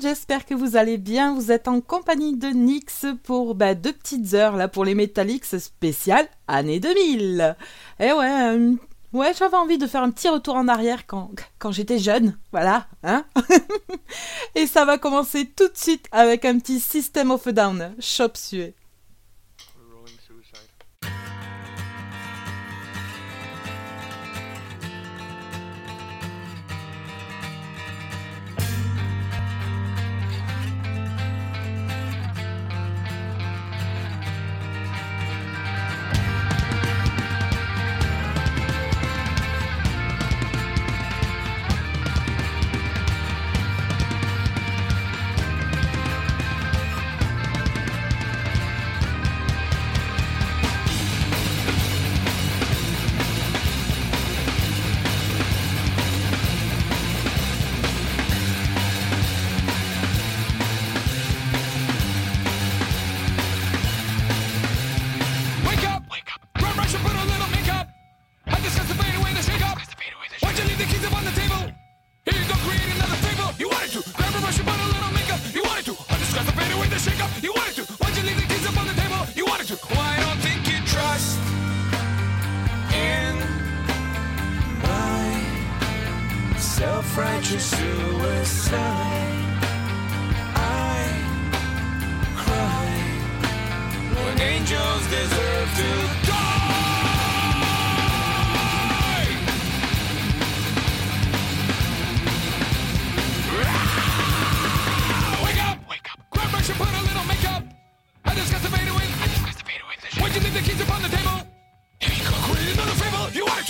J'espère que vous allez bien. Vous êtes en compagnie de Nix pour bah, deux petites heures là pour les Metallics spécial année 2000. Et eh ouais, euh, ouais, j'avais envie de faire un petit retour en arrière quand, quand j'étais jeune, voilà, hein. Et ça va commencer tout de suite avec un petit System of a Down, Chop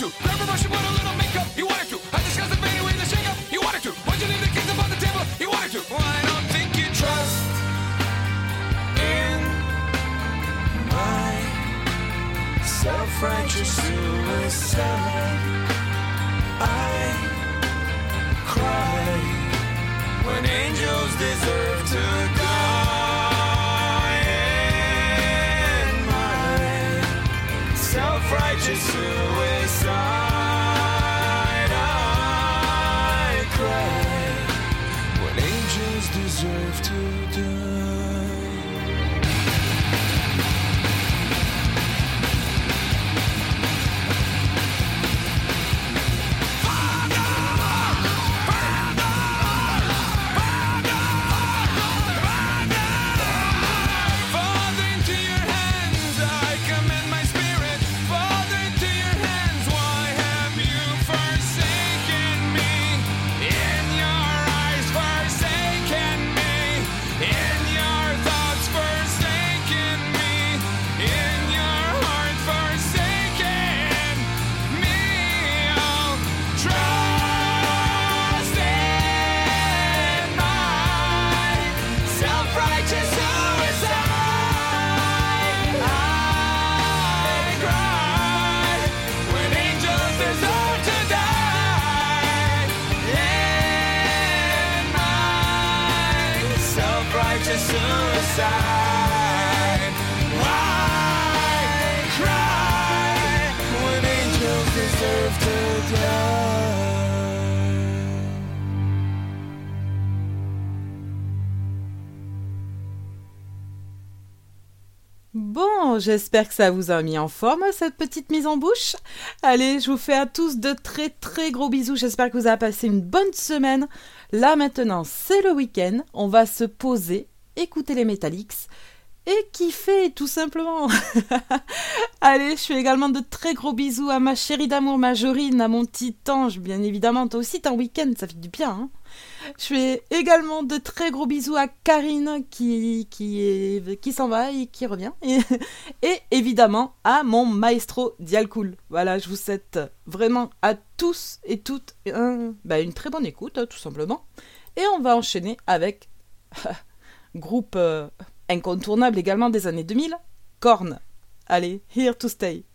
wanted to. Grab a brush and put a little makeup, he wanted to. I discussed the baby with the shake up, You wanted to. Why'd you leave the kids above the table, You wanted to. Well, I don't think you trust in my self-righteous suicide. I cry when angels deserve to. J'espère que ça vous a mis en forme cette petite mise en bouche. Allez, je vous fais à tous de très très gros bisous. J'espère que vous avez passé une bonne semaine. Là maintenant, c'est le week-end. On va se poser, écouter les Metallics et kiffer tout simplement. Allez, je fais également de très gros bisous à ma chérie d'amour Majorine, à mon petit ange, bien évidemment. Toi aussi, t'es en week-end, ça fait du bien. Hein je fais également de très gros bisous à Karine qui, qui, qui s'en va et qui revient. Et, évidemment à mon maestro Dialcool. Voilà, je vous souhaite vraiment à tous et toutes bah, une très bonne écoute, tout simplement. Et on va enchaîner avec groupe euh, incontournable également des années 2000, Korn. Allez, here to stay.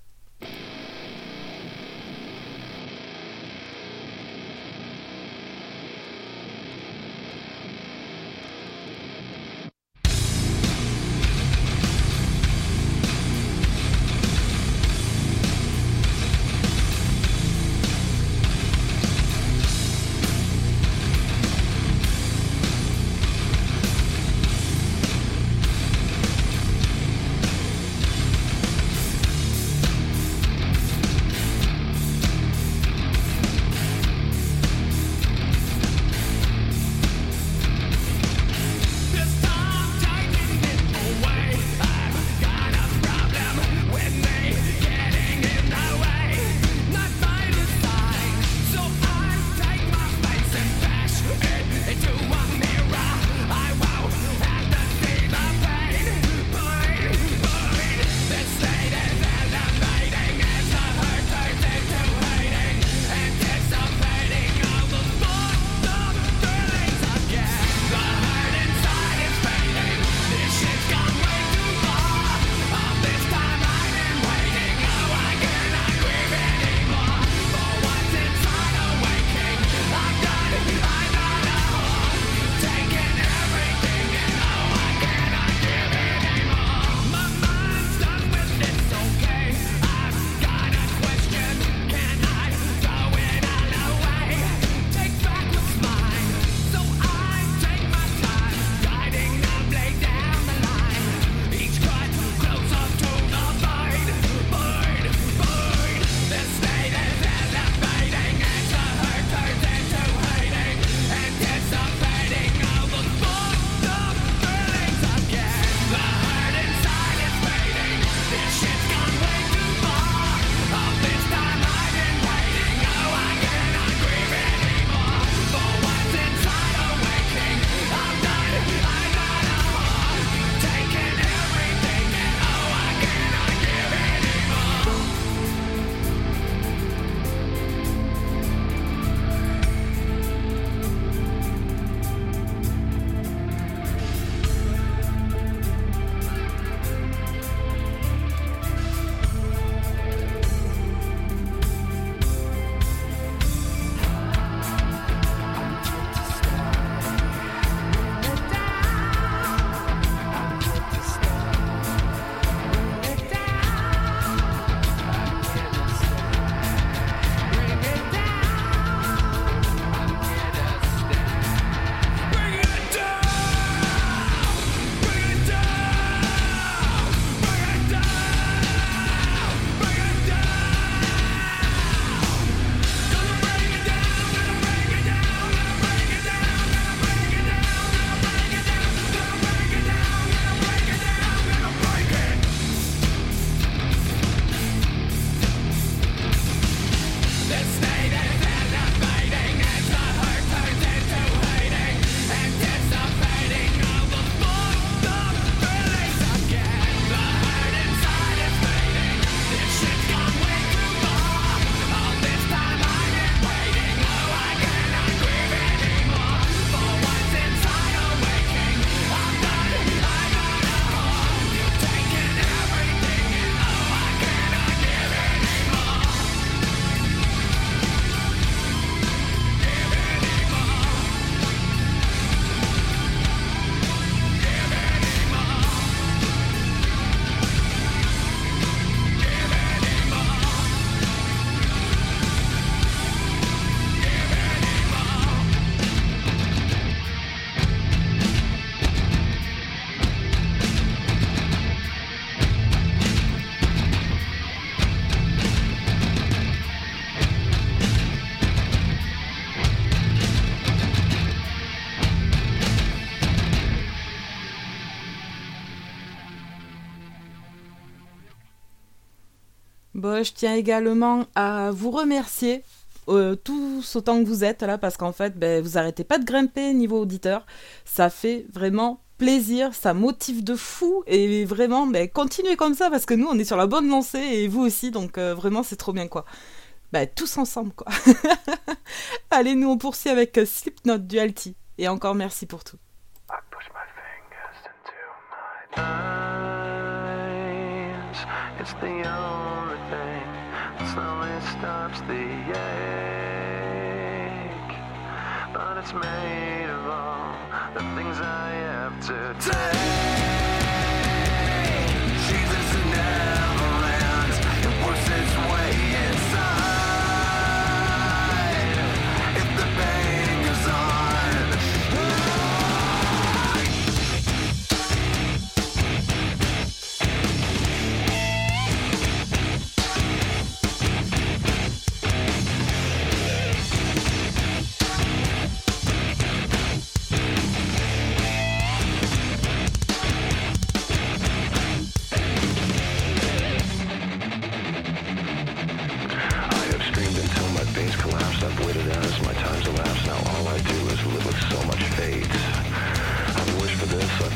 Je tiens également à vous remercier euh, tous autant que vous êtes là parce qu'en fait ben, vous arrêtez pas de grimper niveau auditeur. Ça fait vraiment plaisir ça motive de fou et vraiment ben, continuez comme ça parce que nous on est sur la bonne lancée et vous aussi donc euh, vraiment c'est trop bien quoi. Ben, tous ensemble quoi. Allez nous on poursuit avec euh, Slipknot du Alti. Et encore merci pour tout. It's the stops the ache. But it's made of all the things I have to take.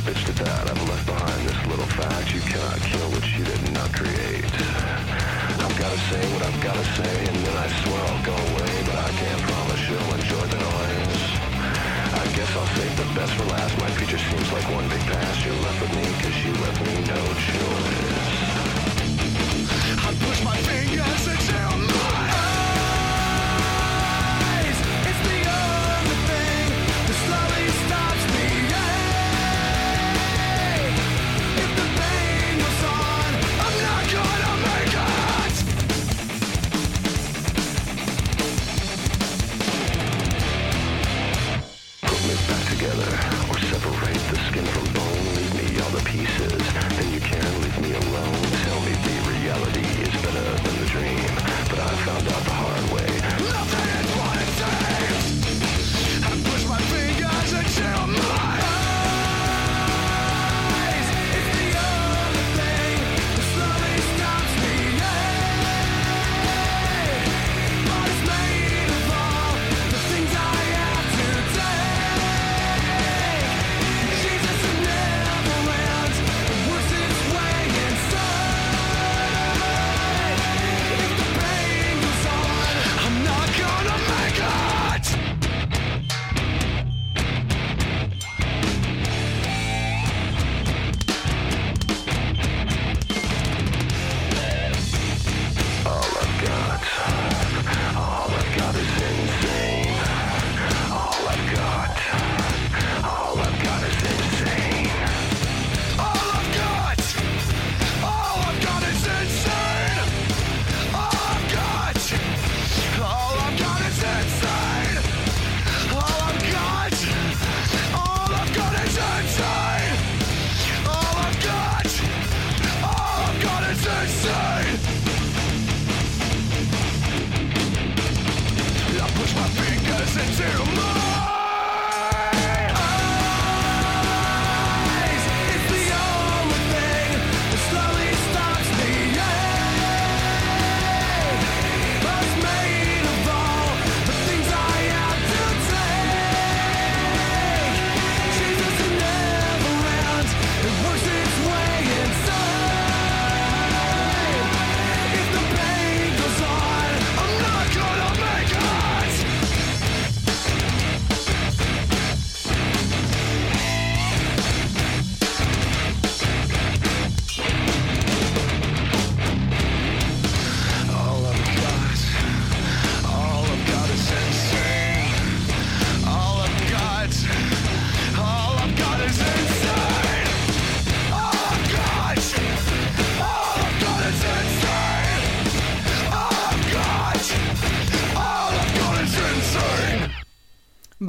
bitch to that. I've left behind this little fact. You cannot kill what you did not create. I've gotta say what I've gotta say, and then I swear I'll go away, but I can't promise you'll enjoy the noise. I guess I'll save the best for last. My future seems like one big past. You left with me cause you left me no choice. I push my fingers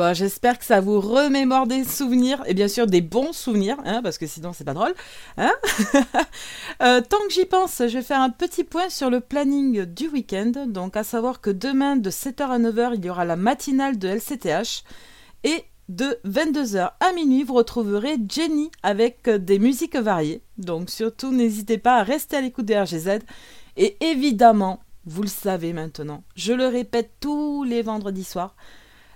Bah, j'espère que ça vous remémore des souvenirs, et bien sûr des bons souvenirs, hein, parce que sinon c'est pas drôle. Hein euh, tant que j'y pense, je vais faire un petit point sur le planning du week-end. Donc à savoir que demain de 7h à 9h, il y aura la matinale de LCTH. Et de 22h à minuit, vous retrouverez Jenny avec des musiques variées. Donc surtout n'hésitez pas à rester à l'écoute de RGZ Et évidemment, vous le savez maintenant, je le répète tous les vendredis soirs,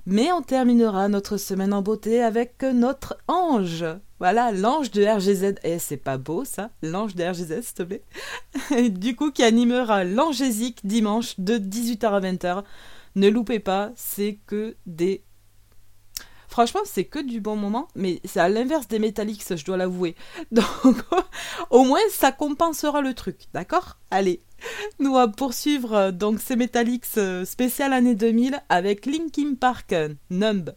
mais on terminera notre semaine en beauté avec notre ange. Voilà, l'ange de RGZ. Eh, c'est pas beau ça, l'ange de RGZ, s'il te plaît. du coup, qui animera l'angésique dimanche de 18h à 20h. Ne loupez pas, c'est que des Franchement, c'est que du bon moment, mais c'est à l'inverse des Metallics, je dois l'avouer. Donc, au moins, ça compensera le truc, d'accord? Allez, nous allons poursuivre euh, donc ces Metallics euh, spécial année 2000 avec Linkin Park, Numb.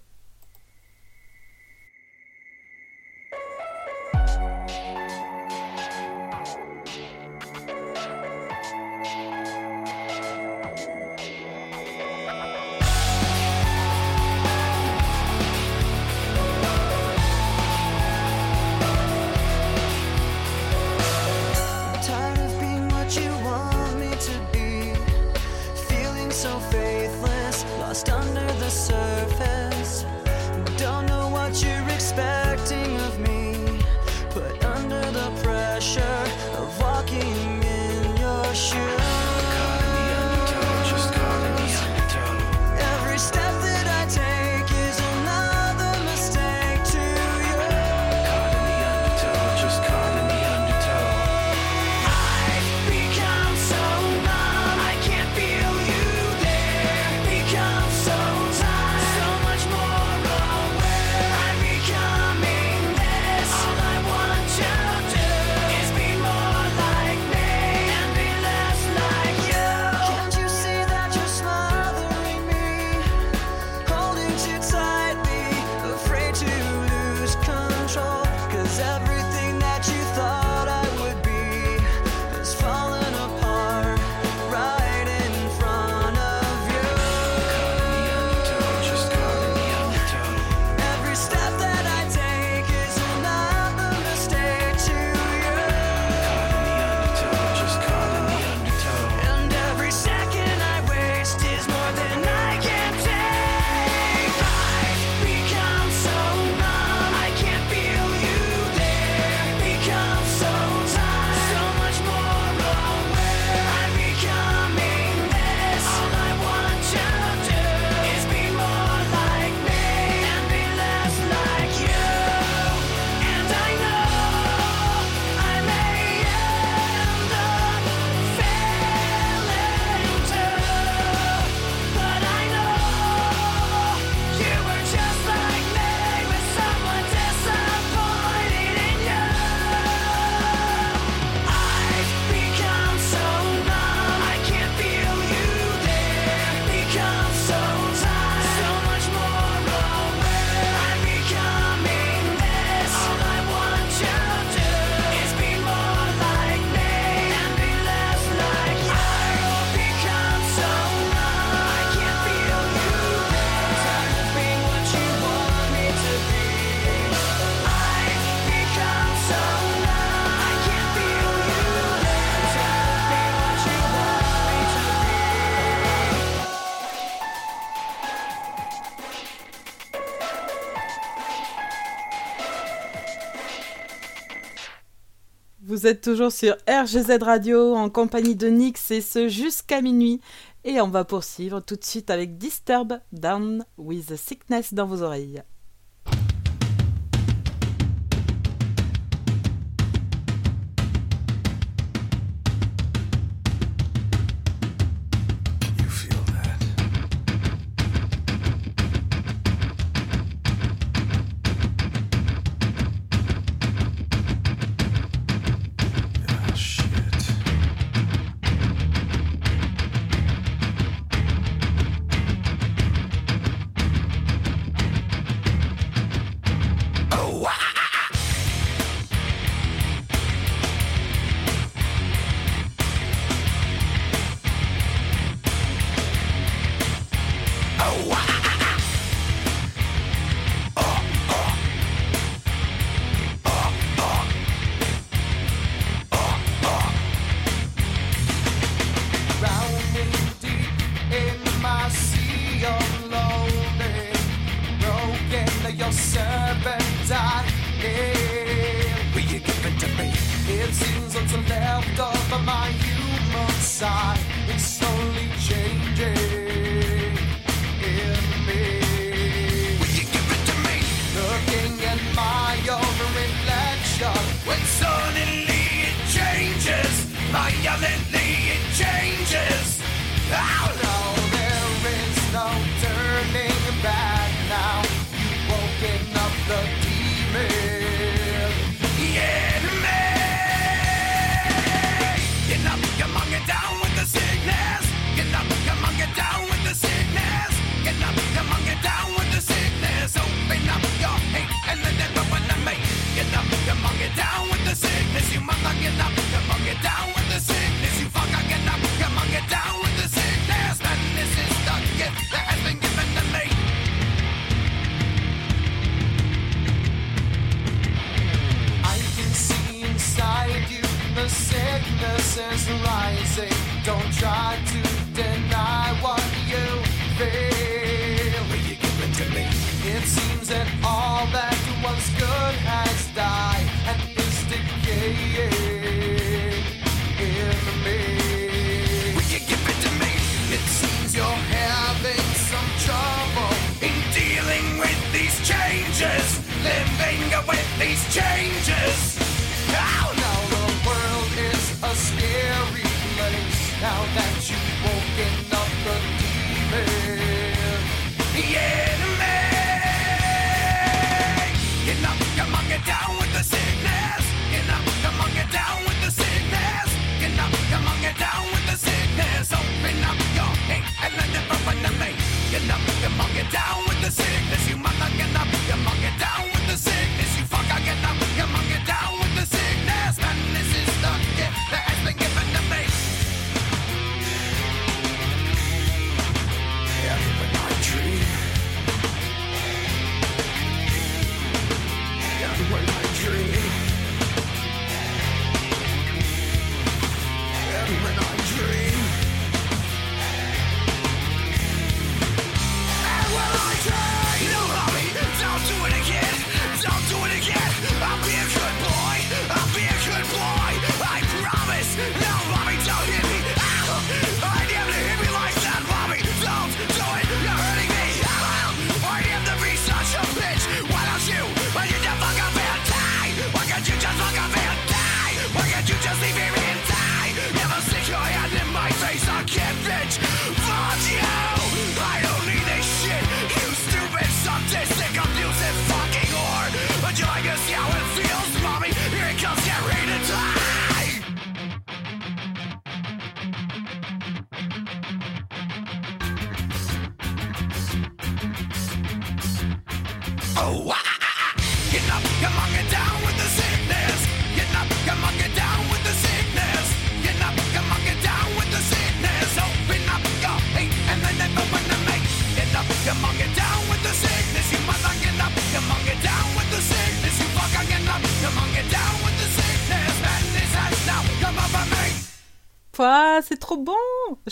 Vous êtes toujours sur RGZ Radio en compagnie de Nix et ce jusqu'à minuit. Et on va poursuivre tout de suite avec Disturb Down with the Sickness dans vos oreilles.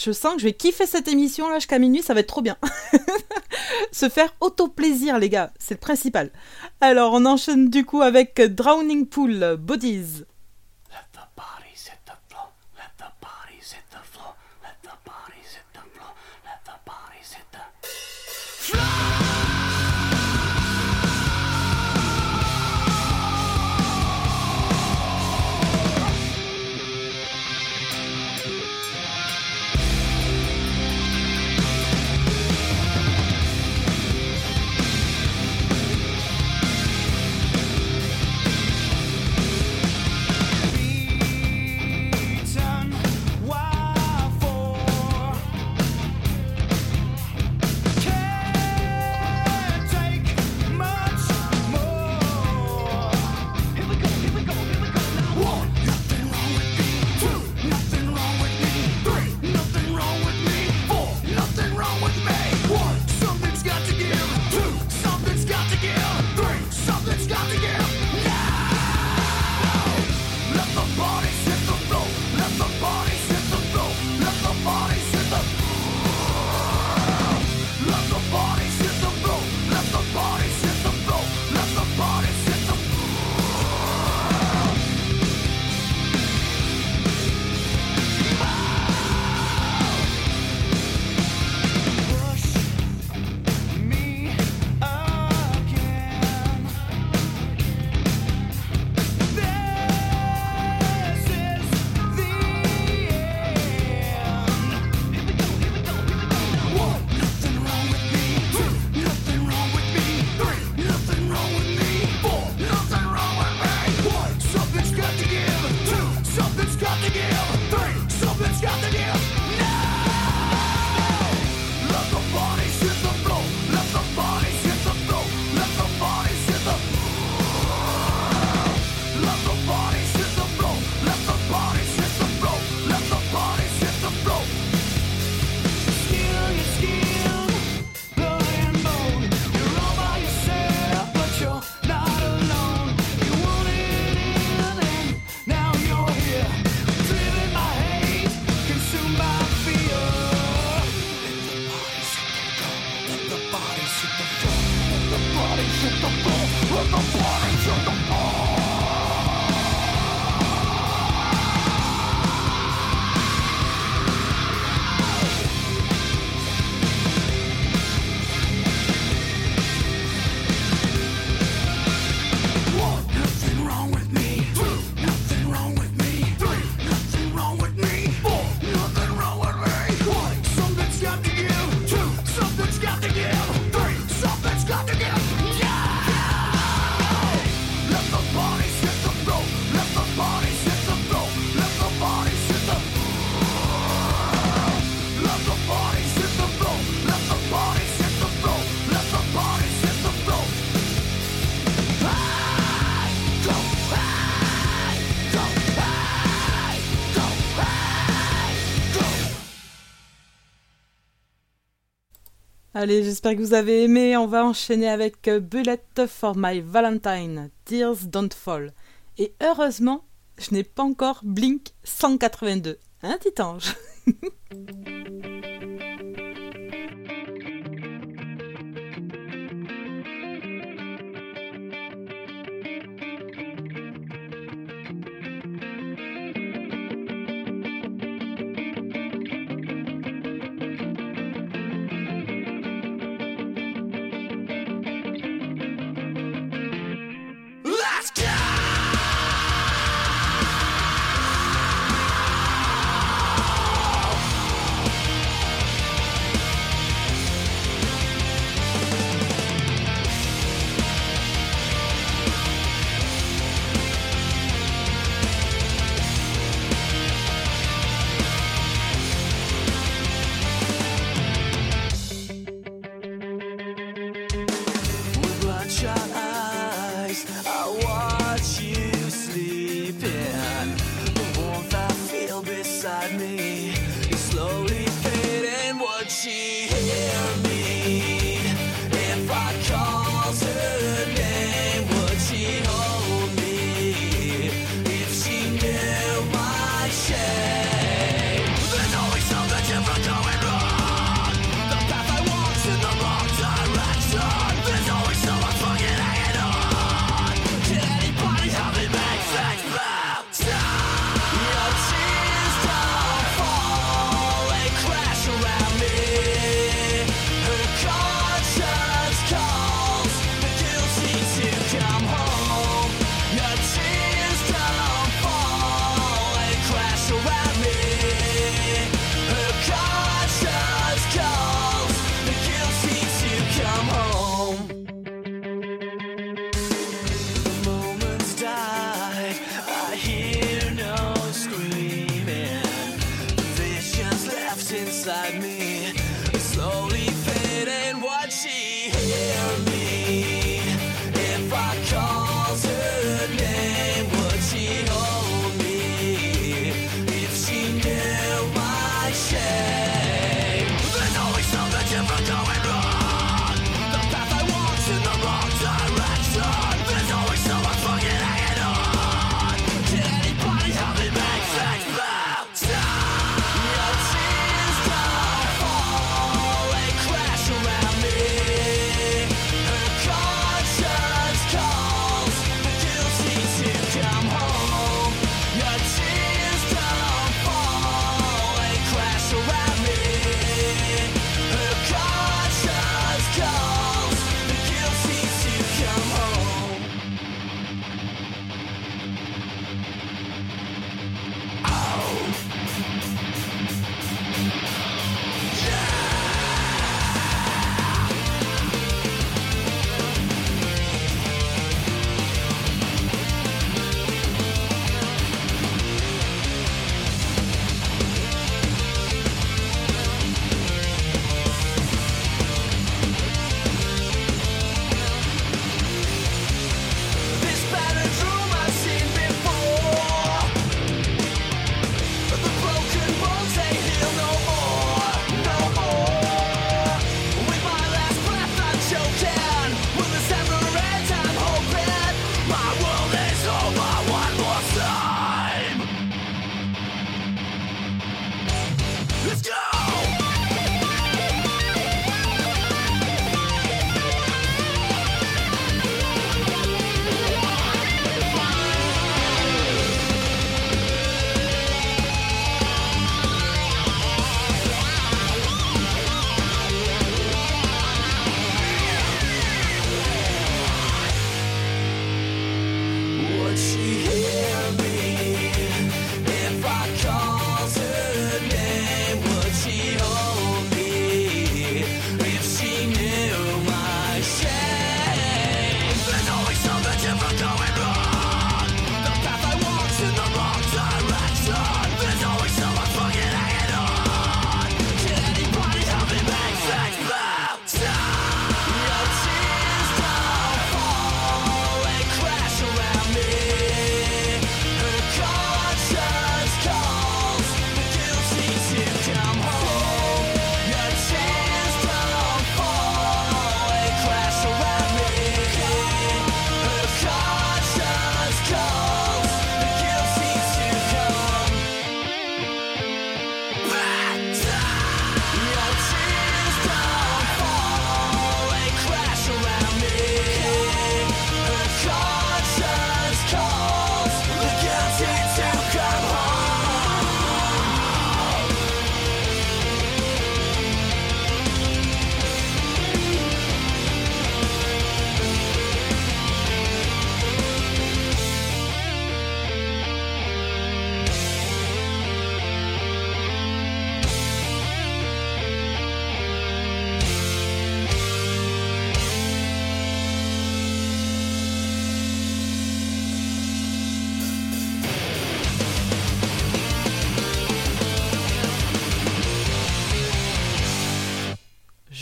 je sens que je vais kiffer cette émission là jusqu'à minuit, ça va être trop bien. Se faire auto-plaisir, les gars, c'est le principal. Alors, on enchaîne du coup avec Drowning Pool Bodies. Allez, j'espère que vous avez aimé. On va enchaîner avec euh, Bullet for My Valentine, Tears Don't Fall. Et heureusement, je n'ai pas encore Blink 182. Hein, petit ange inside me.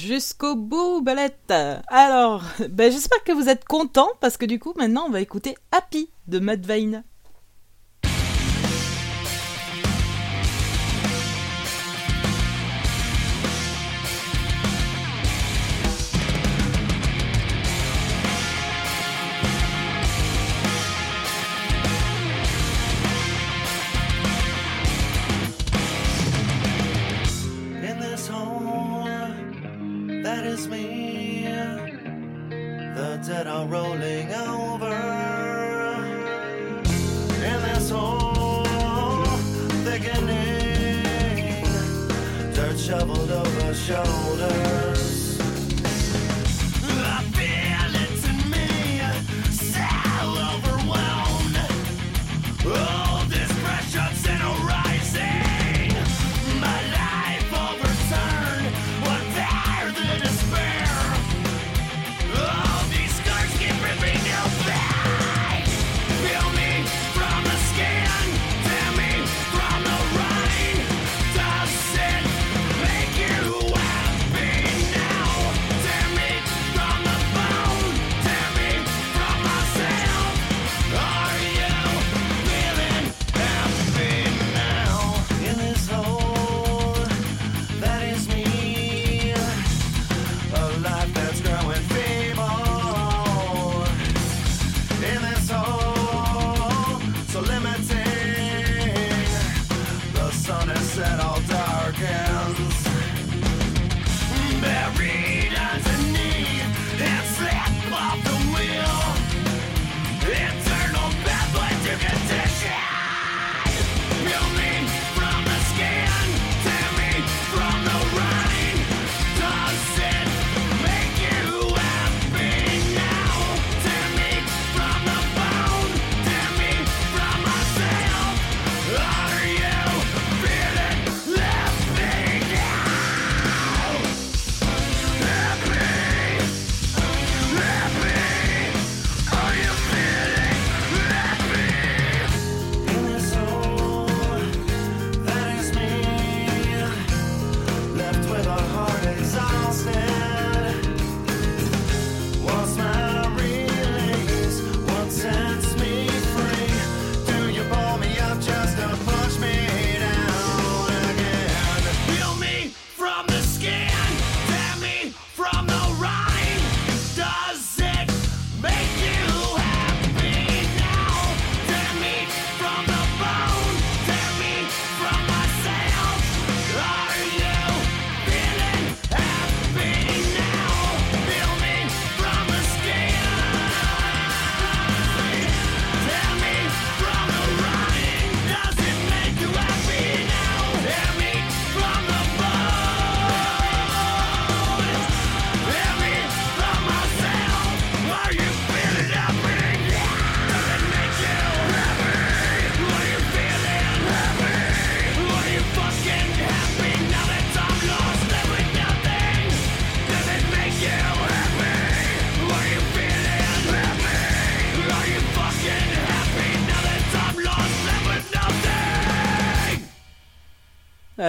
jusqu'au bout, Belette. Alors, ben, j'espère que vous êtes contents parce que du coup, maintenant, on va écouter Happy de Matt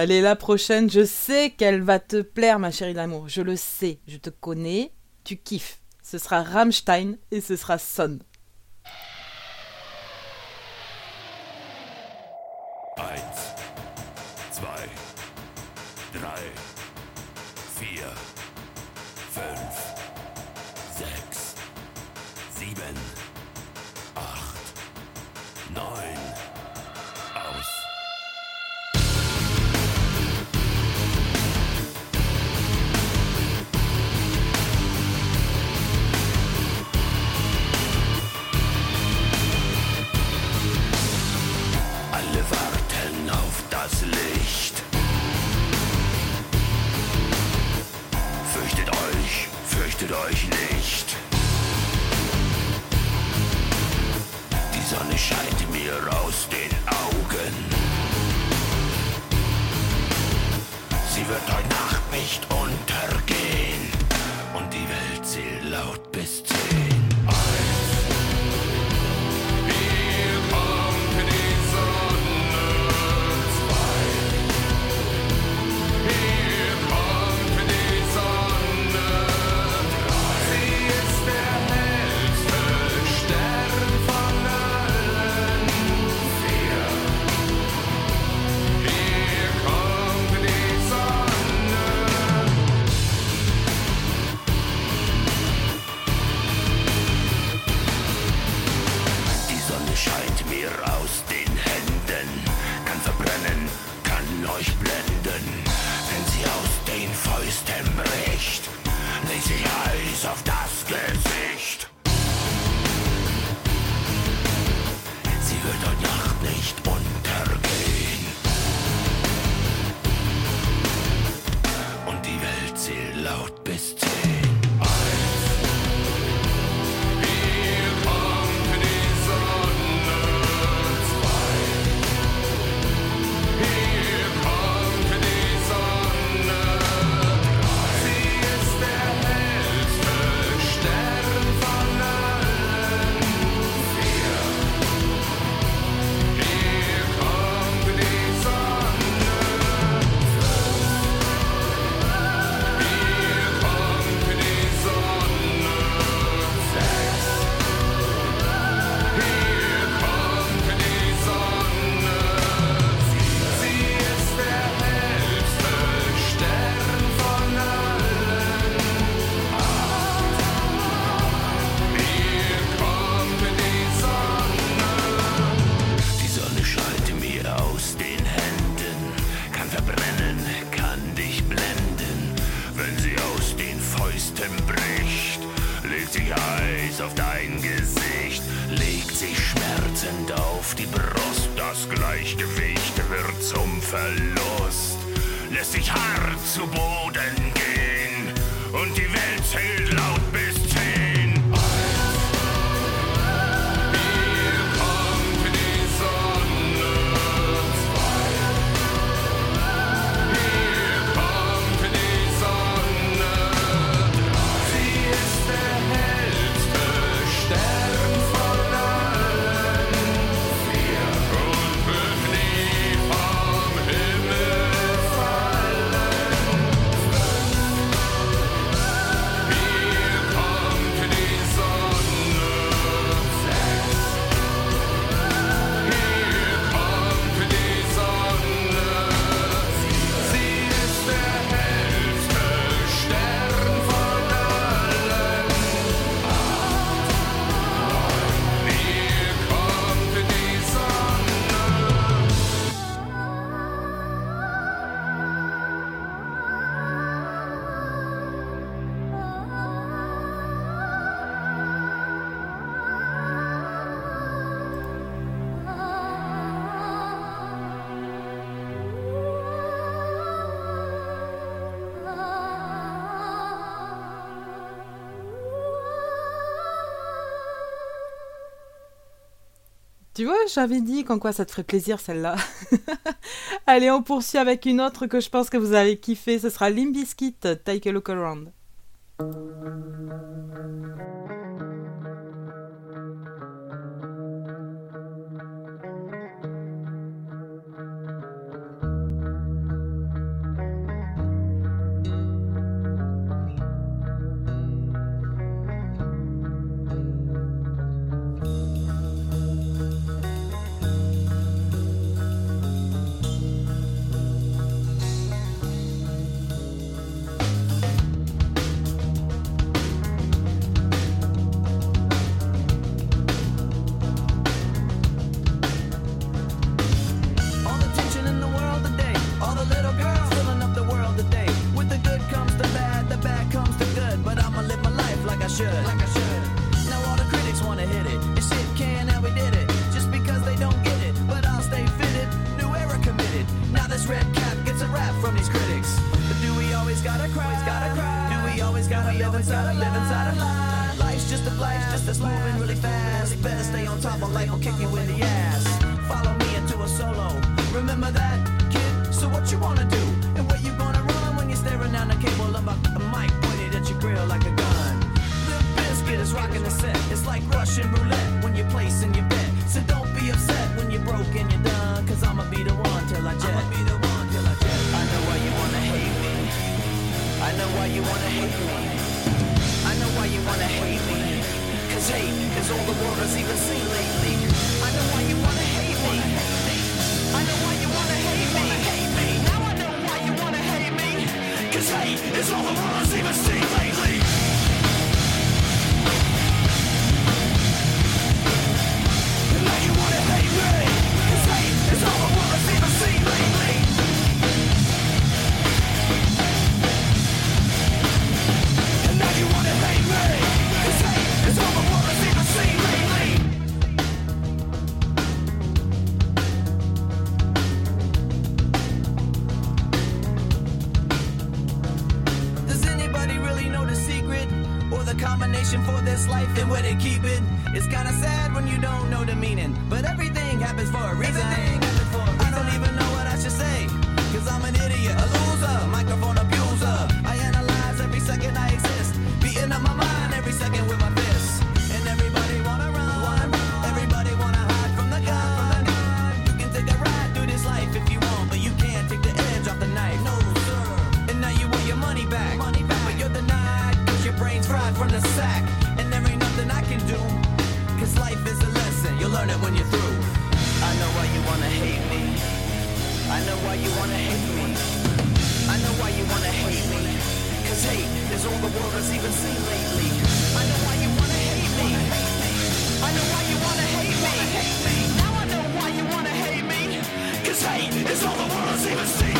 Elle est la prochaine. Je sais qu'elle va te plaire, ma chérie d'amour. Je le sais. Je te connais. Tu kiffes. Ce sera Rammstein et ce sera Son. Tu vois, j'avais dit qu'en quoi ça te ferait plaisir celle-là. Allez, on poursuit avec une autre que je pense que vous allez kiffer. Ce sera Limbiskit, Take a Look Around. Learn it when you're through. I know why you wanna hate me. I know why you wanna hate me. I know why you wanna hate me. Cause hate is all the world has even seen lately. I know why you wanna hate me. I know why you wanna hate me. Now I know why you wanna hate me. Cause hate is all the world has even seen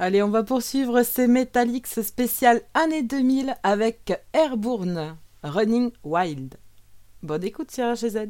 Allez, on va poursuivre ces Metallics spécial année 2000 avec Airborne, Running Wild. Bonne écoute sur HZ.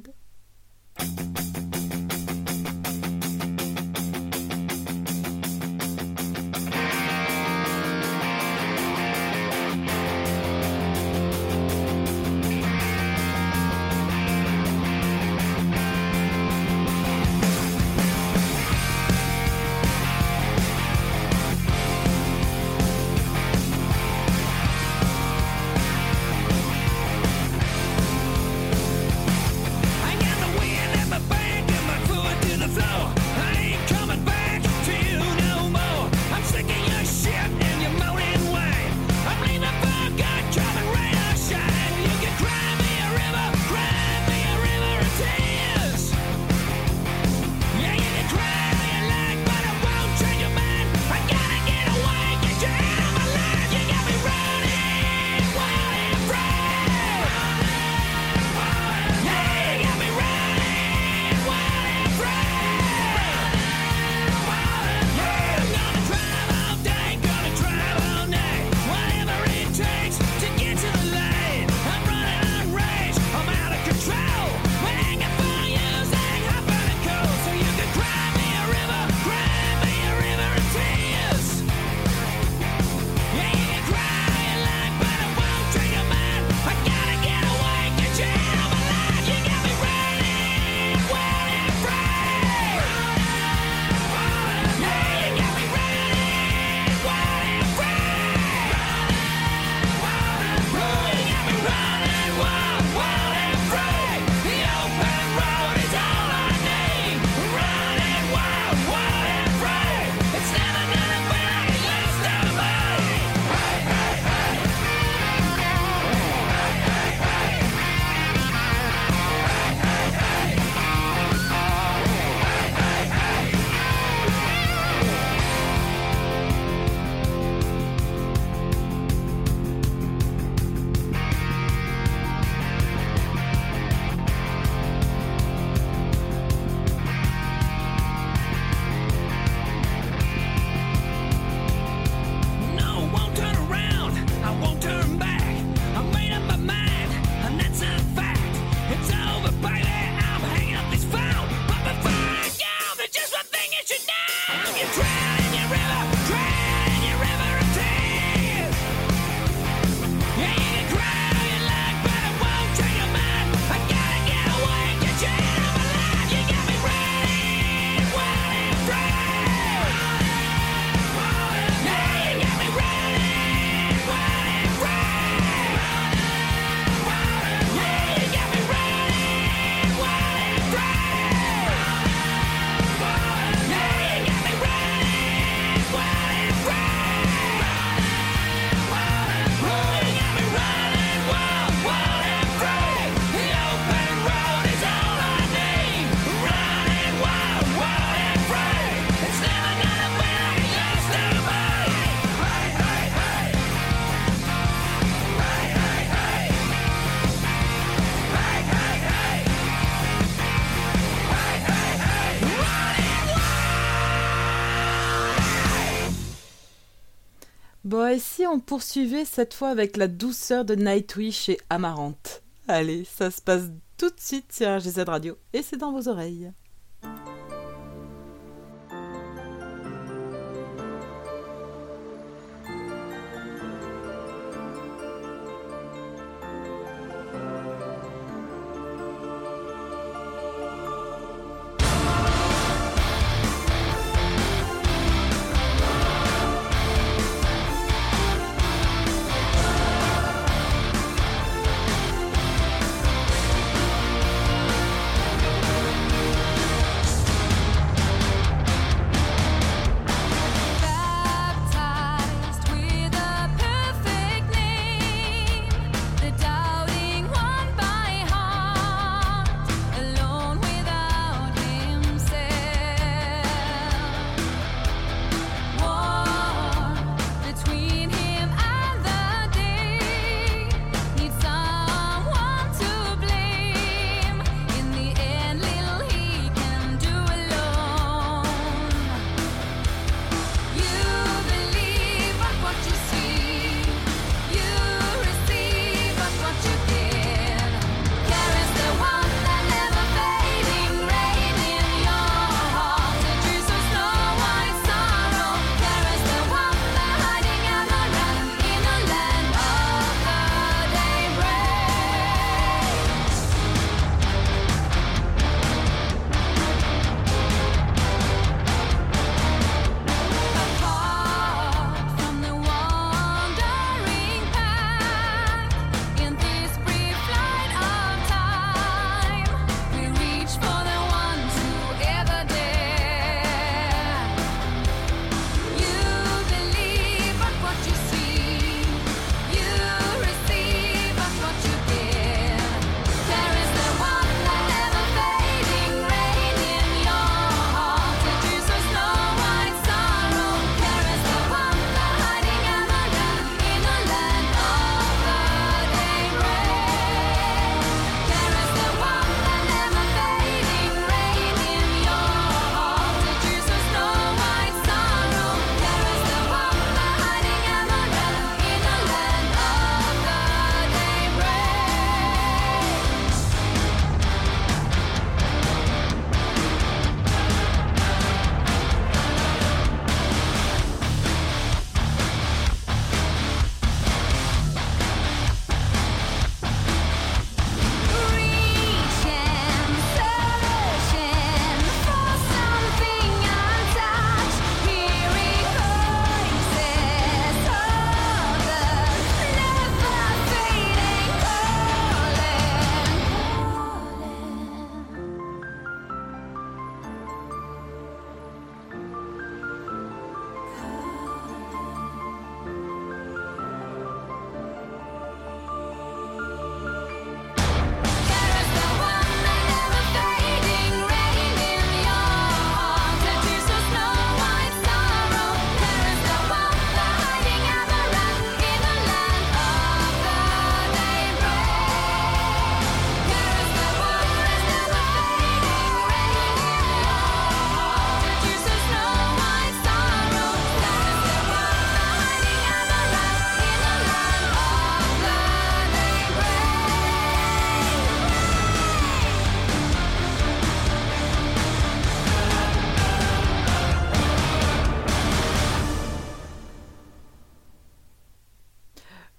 Si on poursuivait cette fois avec la douceur de Nightwish et Amarante Allez, ça se passe tout de suite sur RGZ Radio et c'est dans vos oreilles.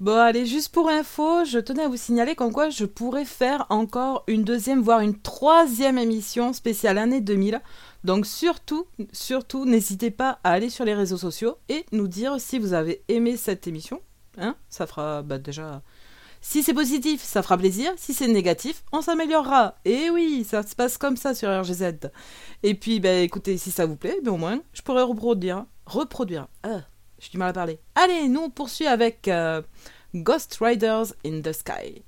Bon, allez, juste pour info, je tenais à vous signaler qu'en quoi je pourrais faire encore une deuxième, voire une troisième émission spéciale année 2000. Donc surtout, surtout, n'hésitez pas à aller sur les réseaux sociaux et nous dire si vous avez aimé cette émission. Hein ça fera bah, déjà... Si c'est positif, ça fera plaisir. Si c'est négatif, on s'améliorera. Et oui, ça se passe comme ça sur RGZ. Et puis, bah, écoutez, si ça vous plaît, ben, au moins, je pourrais reproduire. Reproduire. Ah, j'ai du mal à parler. Allez, nous on poursuit avec euh, Ghost Riders in the Sky.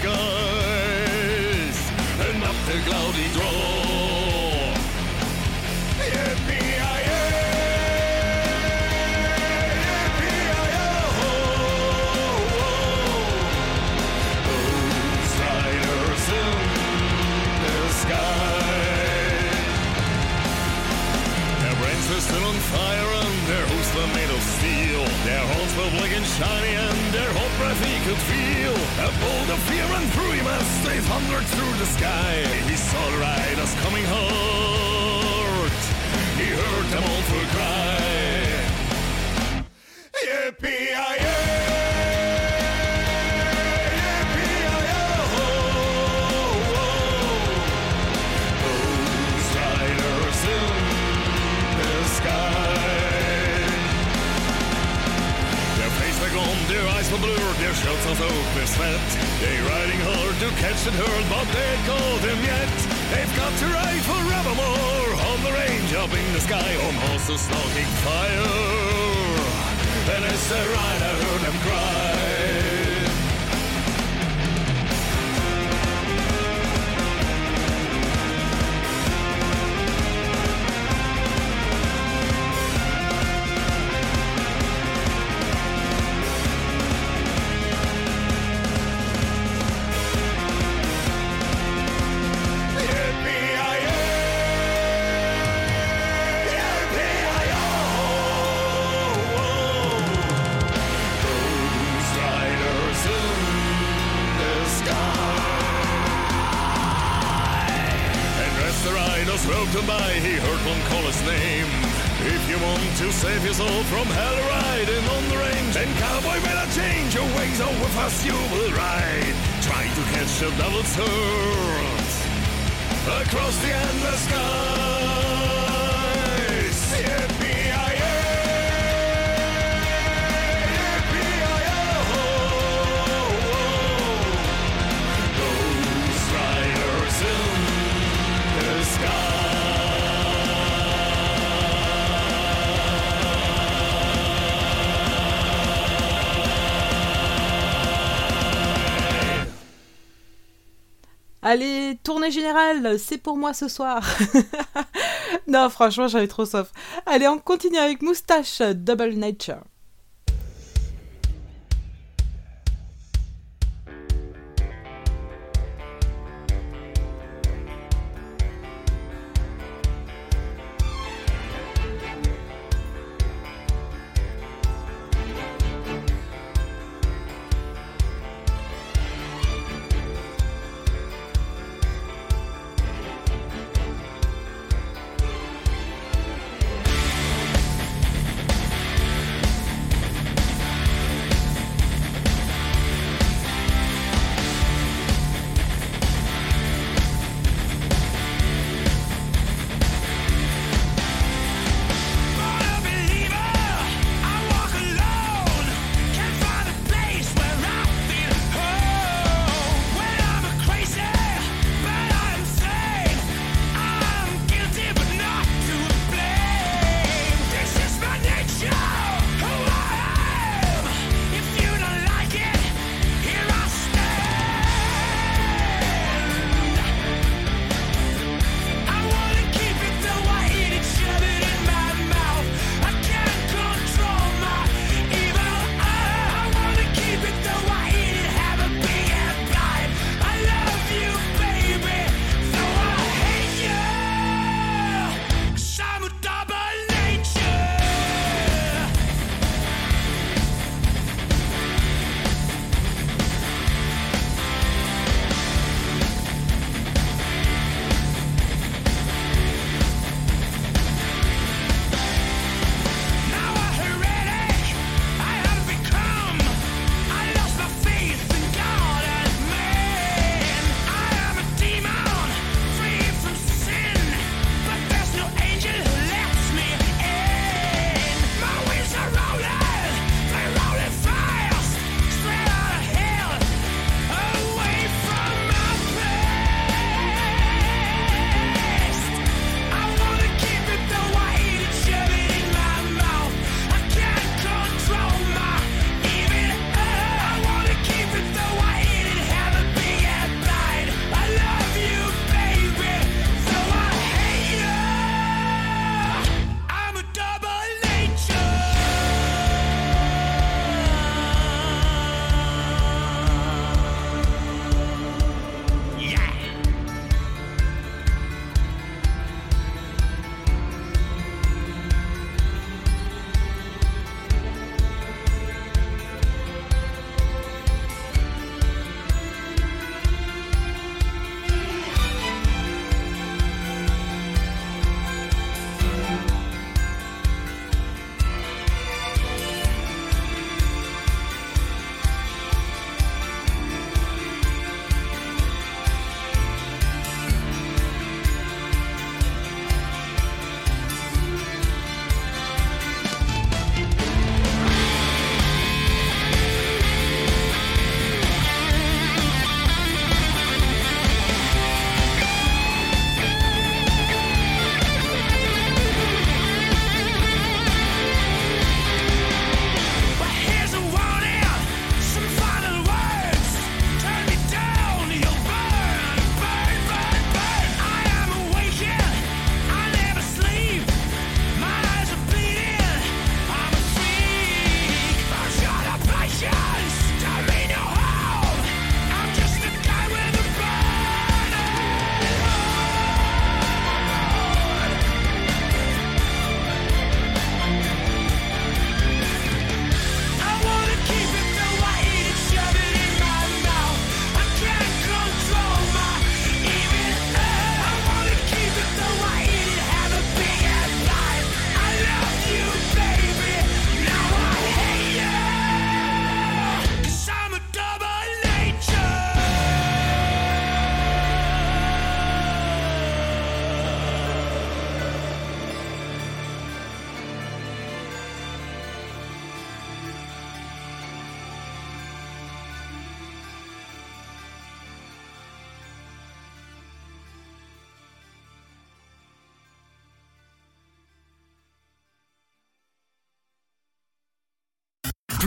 Good. Assemblée générale, c'est pour moi ce soir. non, franchement, j'avais trop soif. Allez, on continue avec Moustache, Double Nature.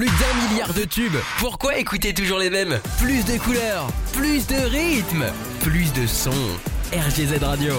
Plus d'un milliard de tubes. Pourquoi écouter toujours les mêmes? Plus de couleurs, plus de rythme, plus de sons. RGZ Radio.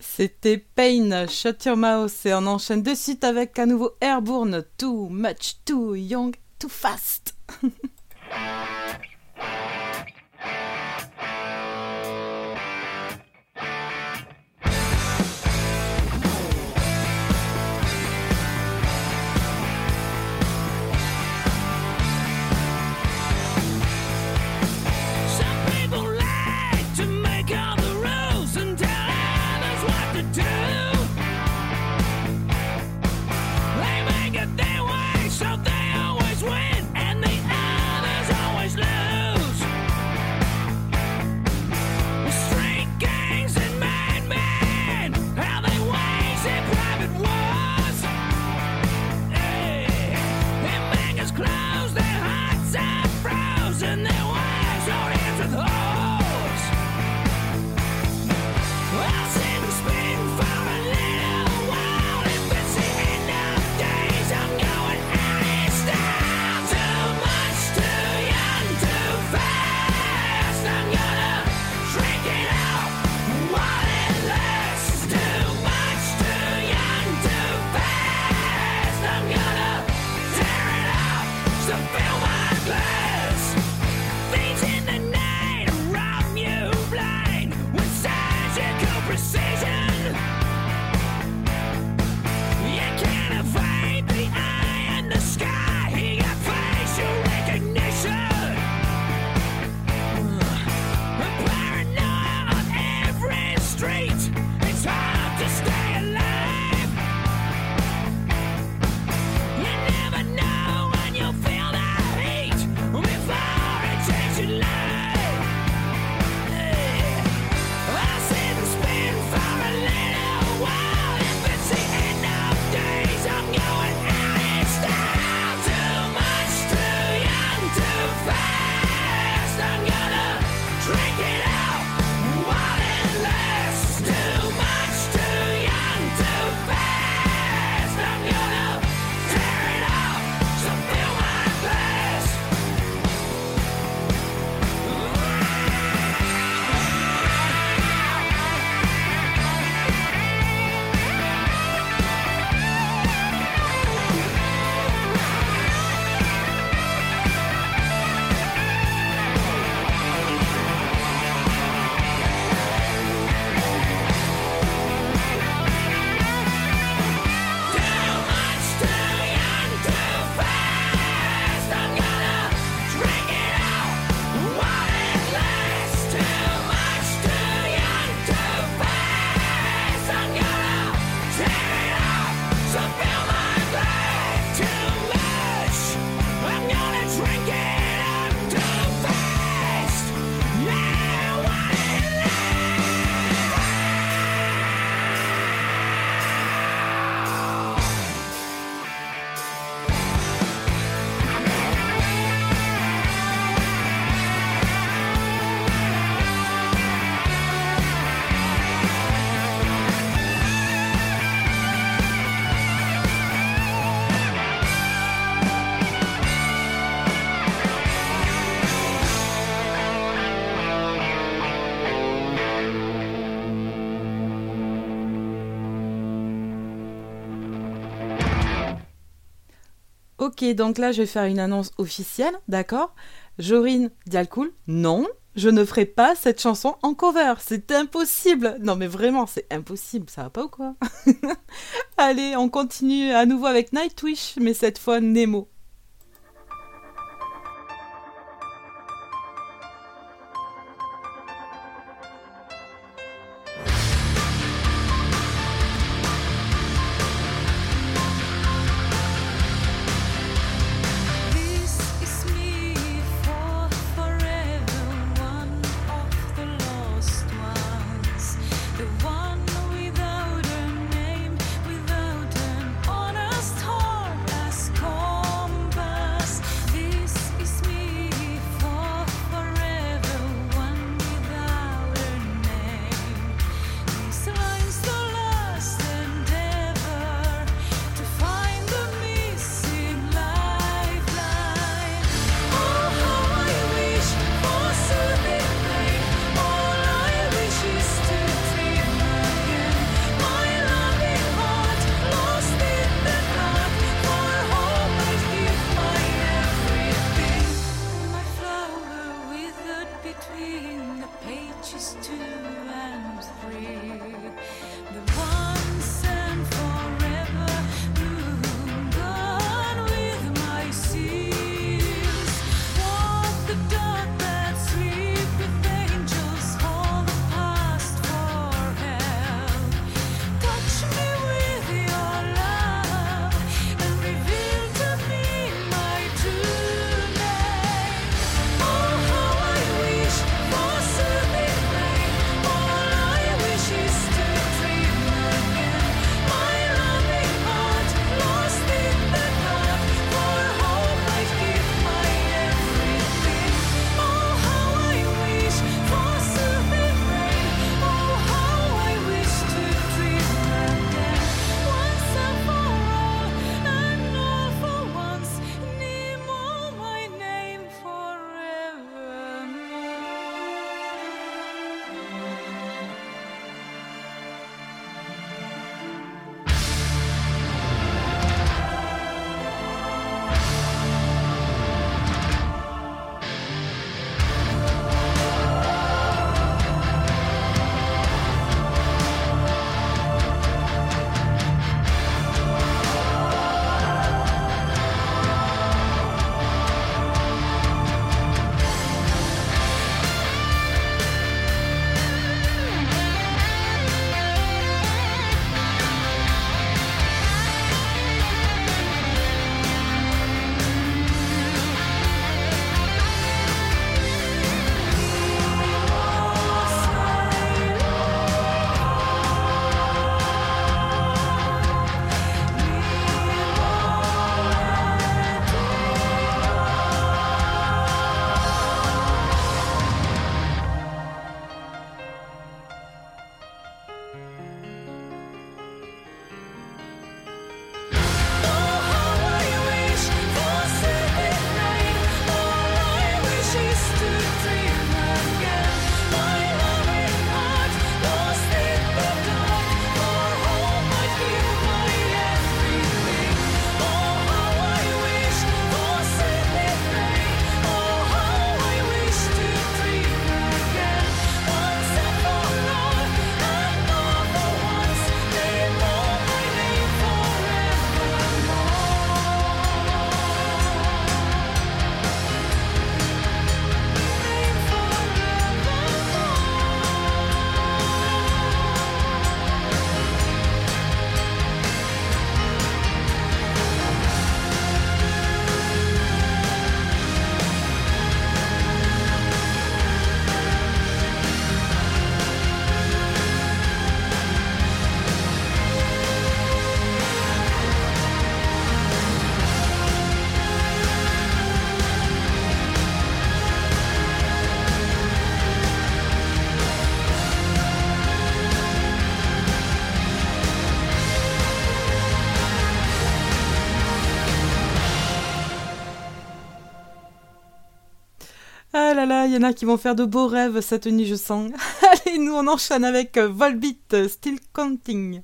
C'était Pain, Shut Your Mouth, et on enchaîne de suite avec un nouveau Airborne, Too Much, Too Young, Too Fast. Ok, donc là, je vais faire une annonce officielle, d'accord? Jorine Dialcool, non, je ne ferai pas cette chanson en cover. C'est impossible. Non, mais vraiment, c'est impossible. Ça va pas ou quoi? Allez, on continue à nouveau avec Nightwish, mais cette fois Nemo. il y en a qui vont faire de beaux rêves cette nuit, je sens. Allez, nous, on enchaîne avec euh, Volbeat, euh, Still Counting.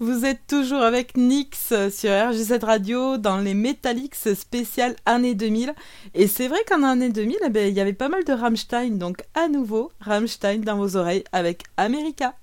Vous êtes toujours avec Nix sur RGZ Radio dans les Metallics spécial année 2000. Et c'est vrai qu'en année 2000, eh ben, il y avait pas mal de Rammstein. Donc à nouveau, Rammstein dans vos oreilles avec America.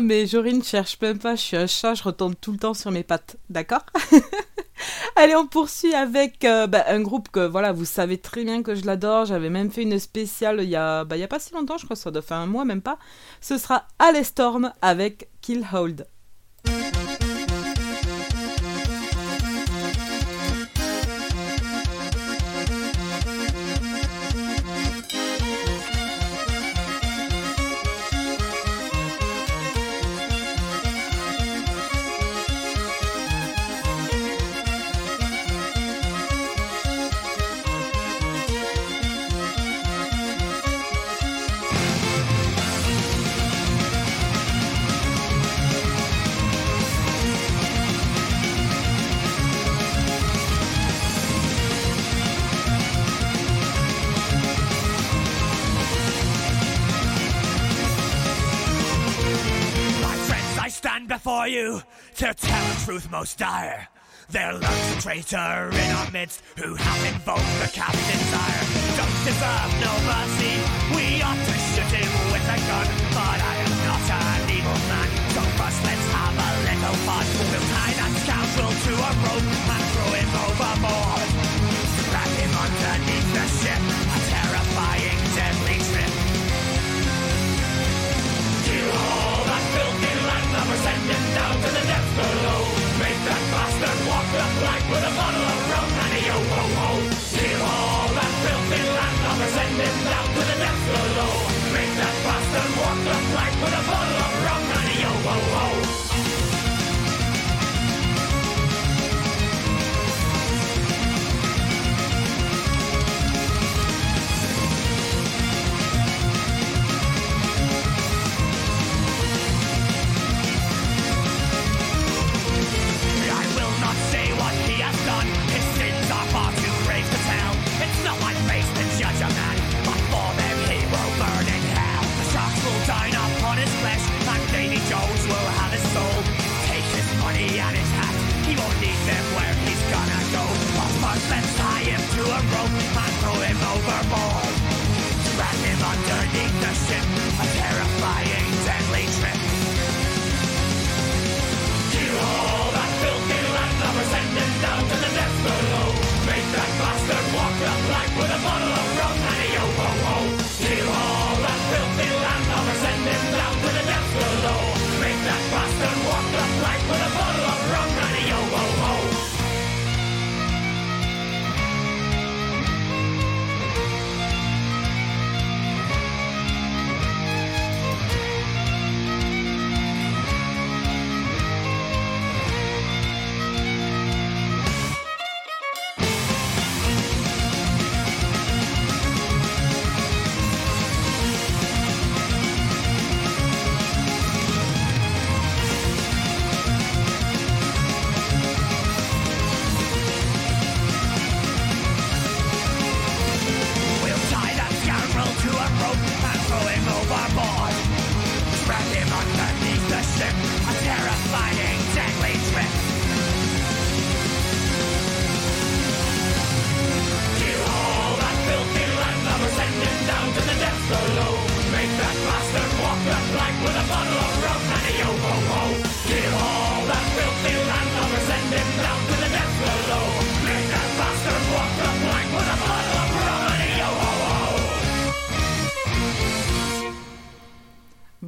Mais Jorine cherche même pas. Je suis un chat, je retombe tout le temps sur mes pattes. D'accord? Allez, on poursuit avec euh, bah, un groupe que voilà, vous savez très bien que je l'adore. J'avais même fait une spéciale il y a, bah, il y a pas si longtemps, je crois, ça doit faire un mois même pas. Ce sera Alestorm avec Kill Hold. Truth most dire. There lurks a traitor in our midst who hath invoked the captain's ire. Don't deserve no mercy, we ought to shoot him with a gun. But I am not an evil man, so first let's have a little fun. We'll tie that scoundrel to a rope and throw him overboard. Drag him underneath the ship, a terrifying, deadly trip. Kill all that filthy land lovers, send him down to the depths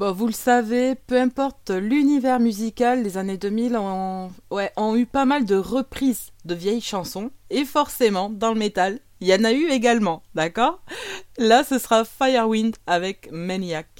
Euh, vous le savez, peu importe l'univers musical, les années 2000 ont, ont eu pas mal de reprises de vieilles chansons. Et forcément, dans le métal, il y en a eu également, d'accord? Là, ce sera Firewind avec Maniac.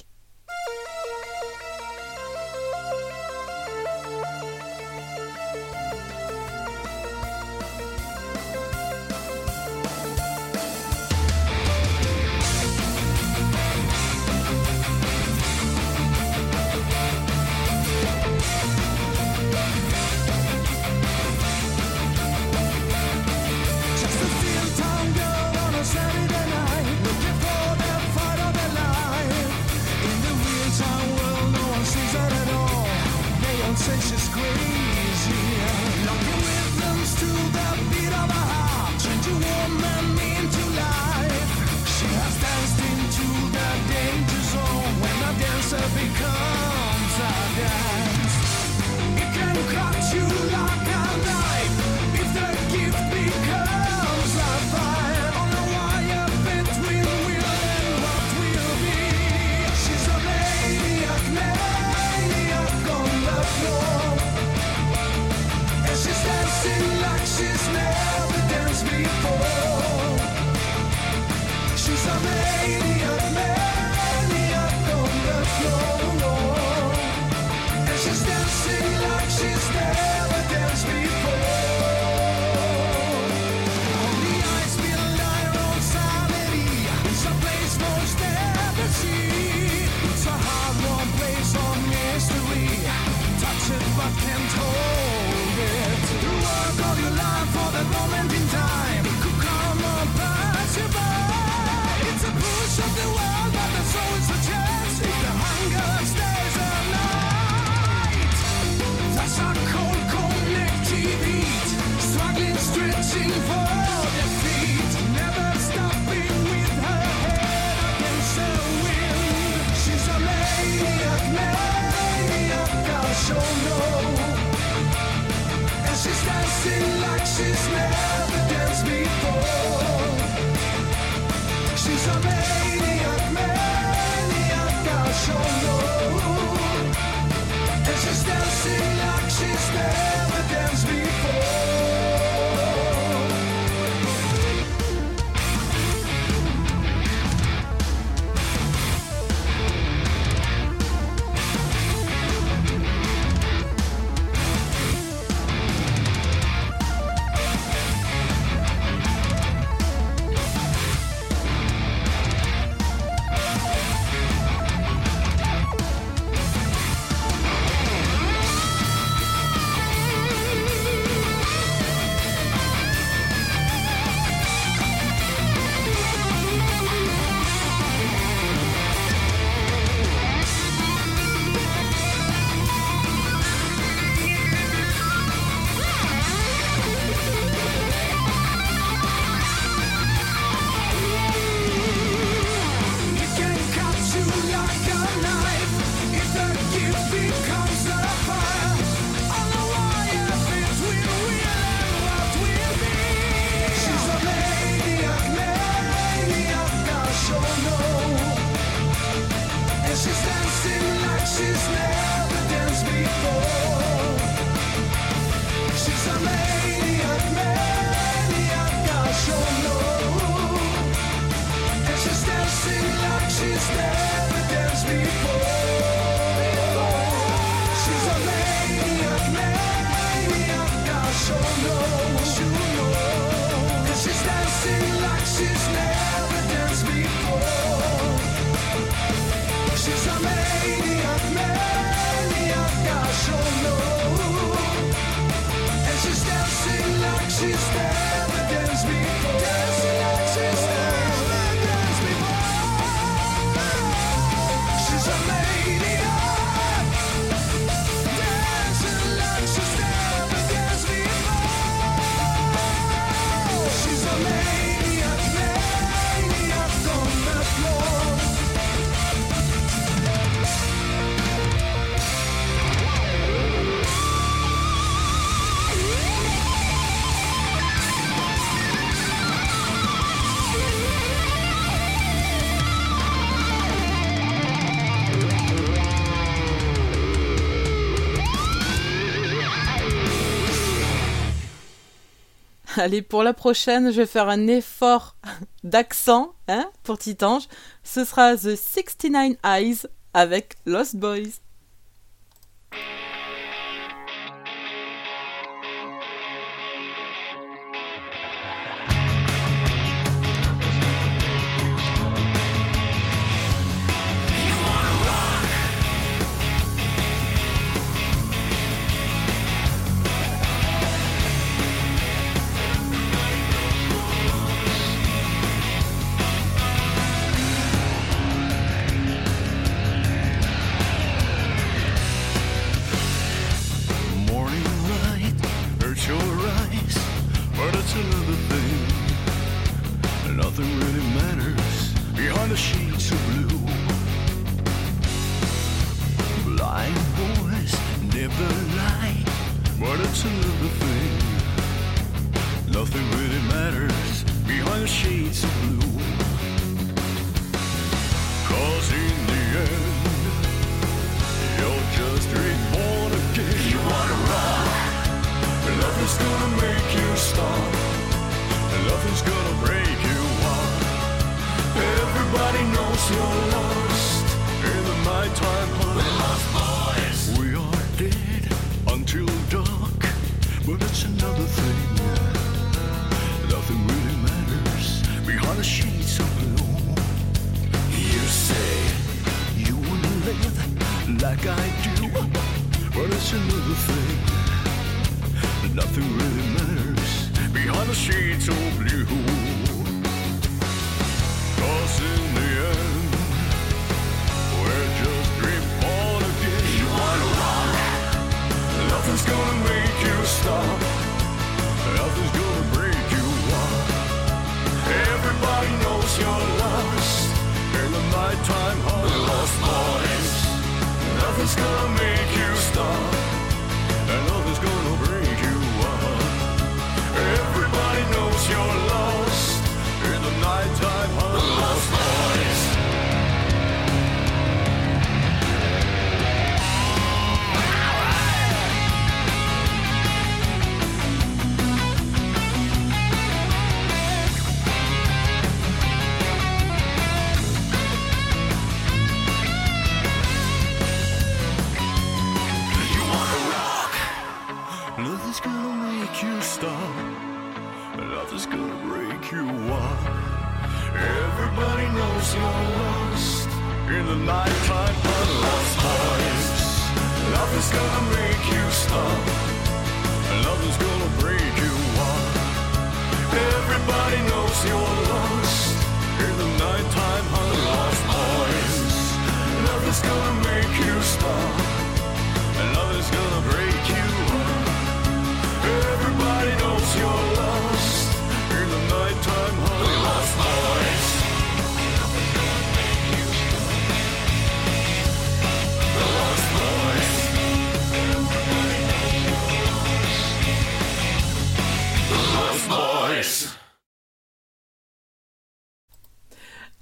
Allez, pour la prochaine, je vais faire un effort d'accent hein, pour Titange. Ce sera The 69 Eyes avec Lost Boys.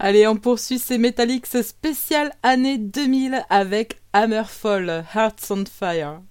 Allez, on poursuit ces Metallics spéciales année 2000 avec Hammerfall, Hearts on Fire.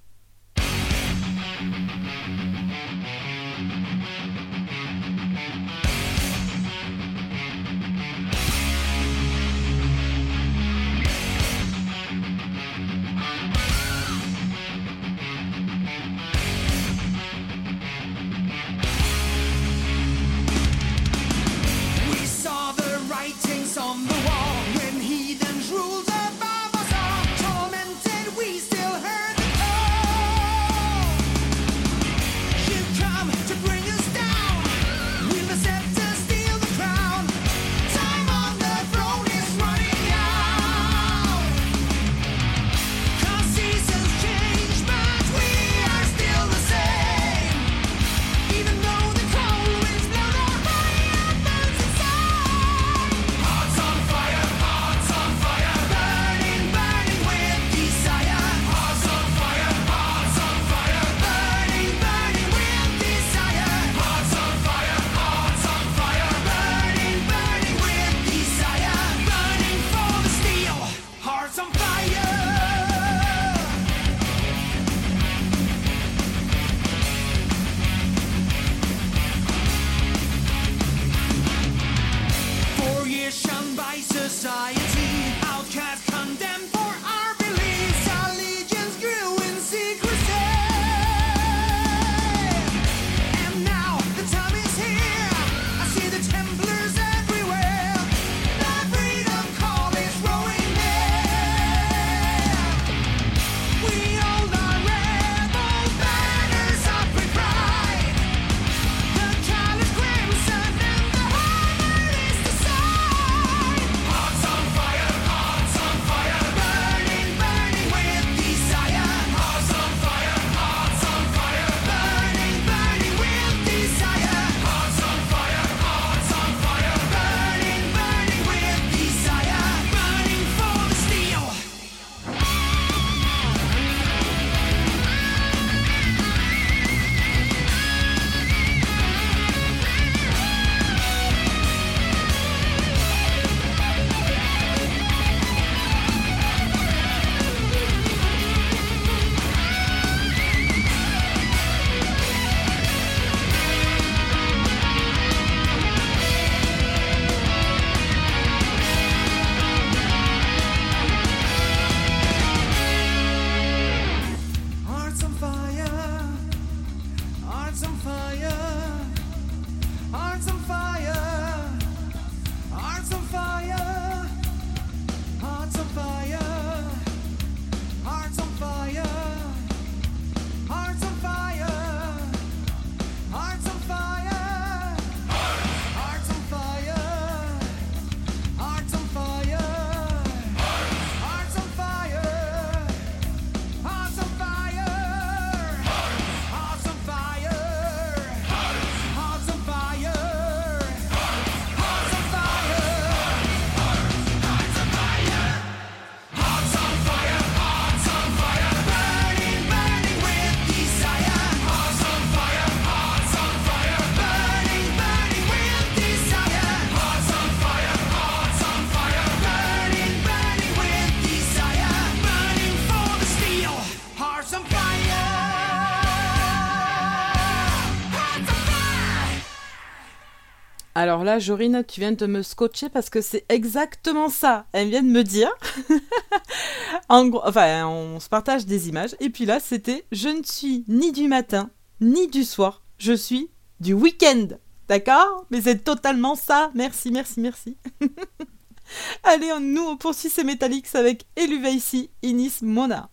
Alors là, Jorine, tu viens de me scotcher parce que c'est exactement ça. Elle vient de me dire. en gros, enfin, on se partage des images. Et puis là, c'était Je ne suis ni du matin, ni du soir. Je suis du week-end. D'accord? Mais c'est totalement ça. Merci, merci, merci. Allez, nous, on poursuit ces Metallics avec Eluvaisi, Inis Mona.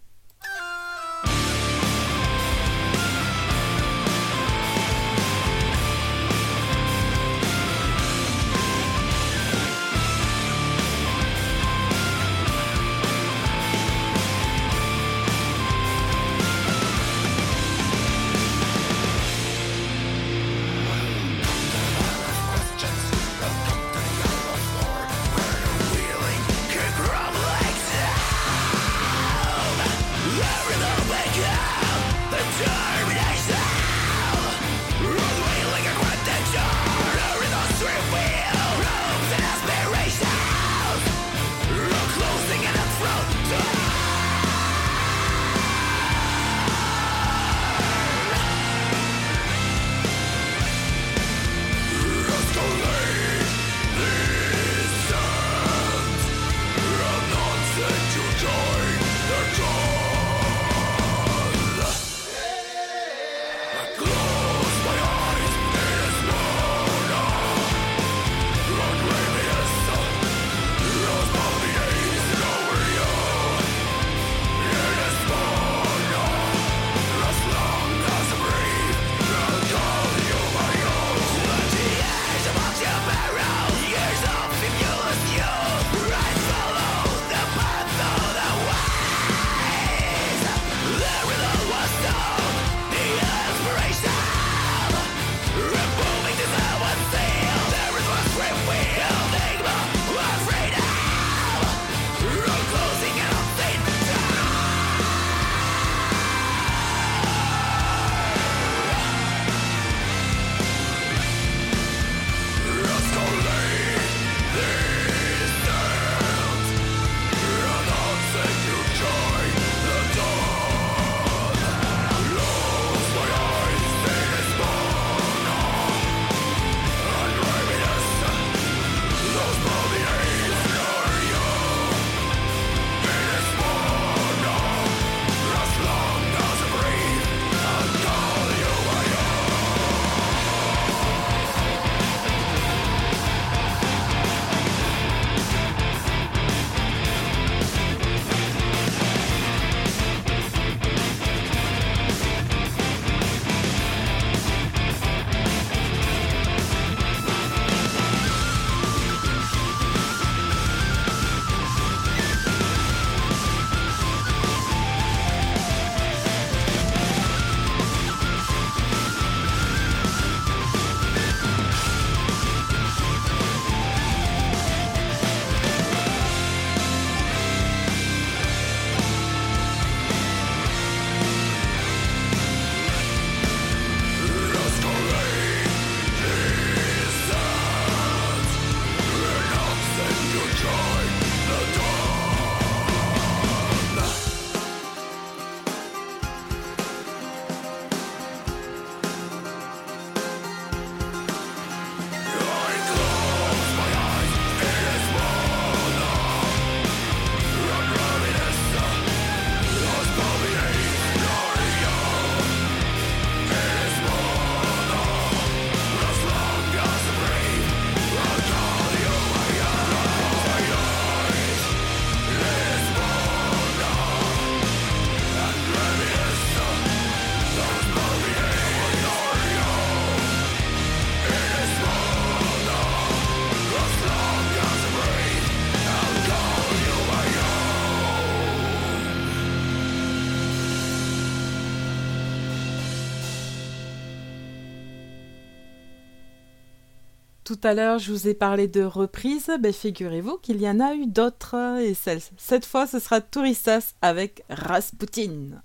Tout à l'heure, je vous ai parlé de reprises. Ben, figurez-vous qu'il y en a eu d'autres. Et celle- cette fois, ce sera Touristas avec Rasputin.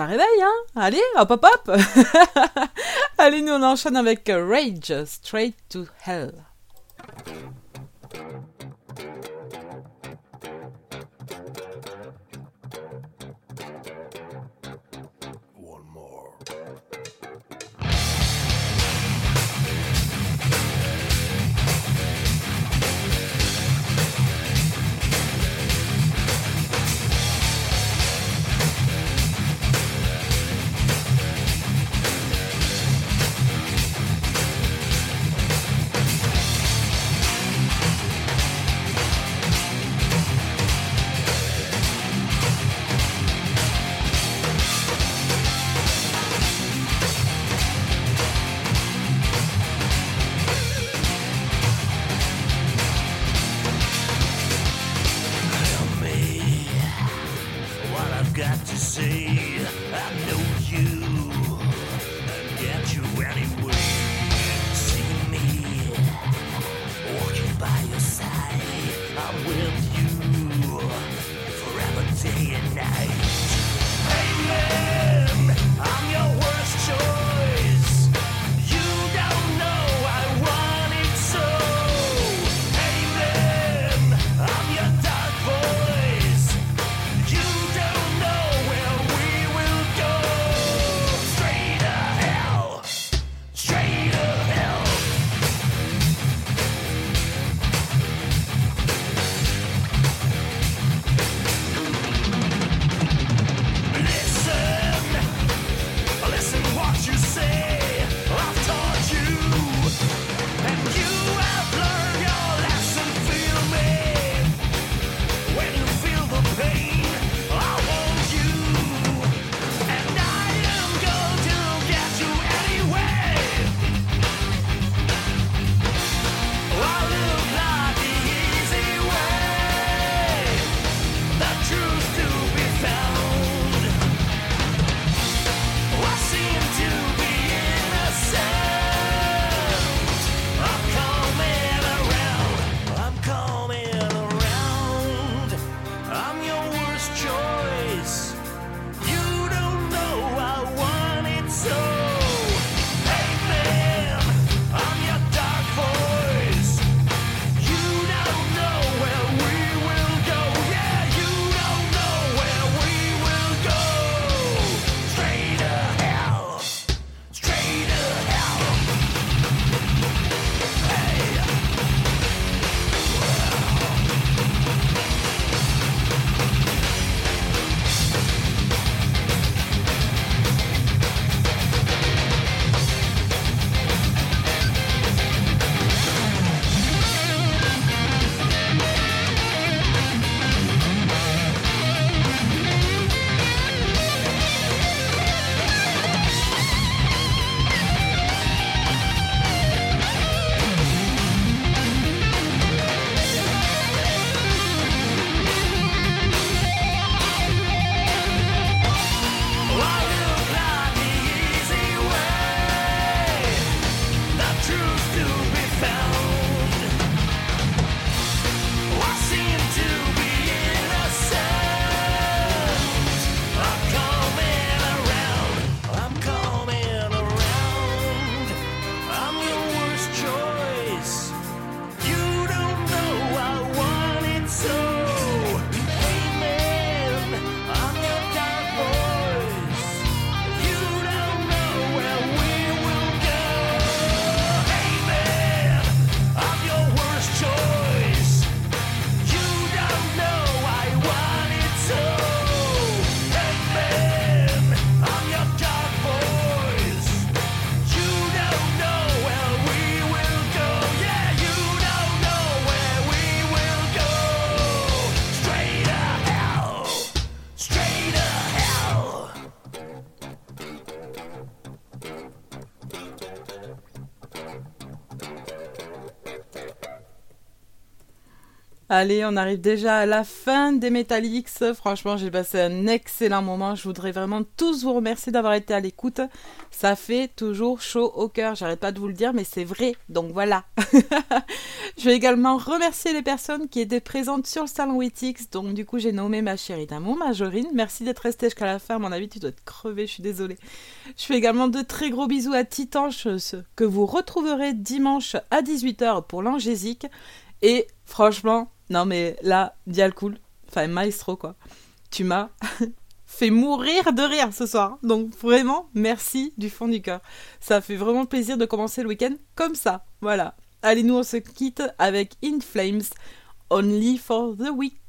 ça réveille, hein Allez, hop hop hop Allez, nous on enchaîne avec Rage, Straight to Hell. Allez, on arrive déjà à la fin des Metallics. Franchement, j'ai passé un excellent moment. Je voudrais vraiment tous vous remercier d'avoir été à l'écoute. Ça fait toujours chaud au cœur. J'arrête pas de vous le dire, mais c'est vrai. Donc voilà. je vais également remercier les personnes qui étaient présentes sur le salon Witix. Donc du coup, j'ai nommé ma chérie d'amour, Majorine. Merci d'être restée jusqu'à la fin. Mon avis, tu dois être crevé. Je suis désolée. Je fais également de très gros bisous à Titanche, que vous retrouverez dimanche à 18h pour l'Angésique. Et franchement, non mais là, Dial Cool, enfin Maestro quoi, tu m'as fait mourir de rire ce soir. Donc vraiment, merci du fond du cœur. Ça fait vraiment plaisir de commencer le week-end comme ça. Voilà. Allez, nous on se quitte avec In Flames, Only for the Week.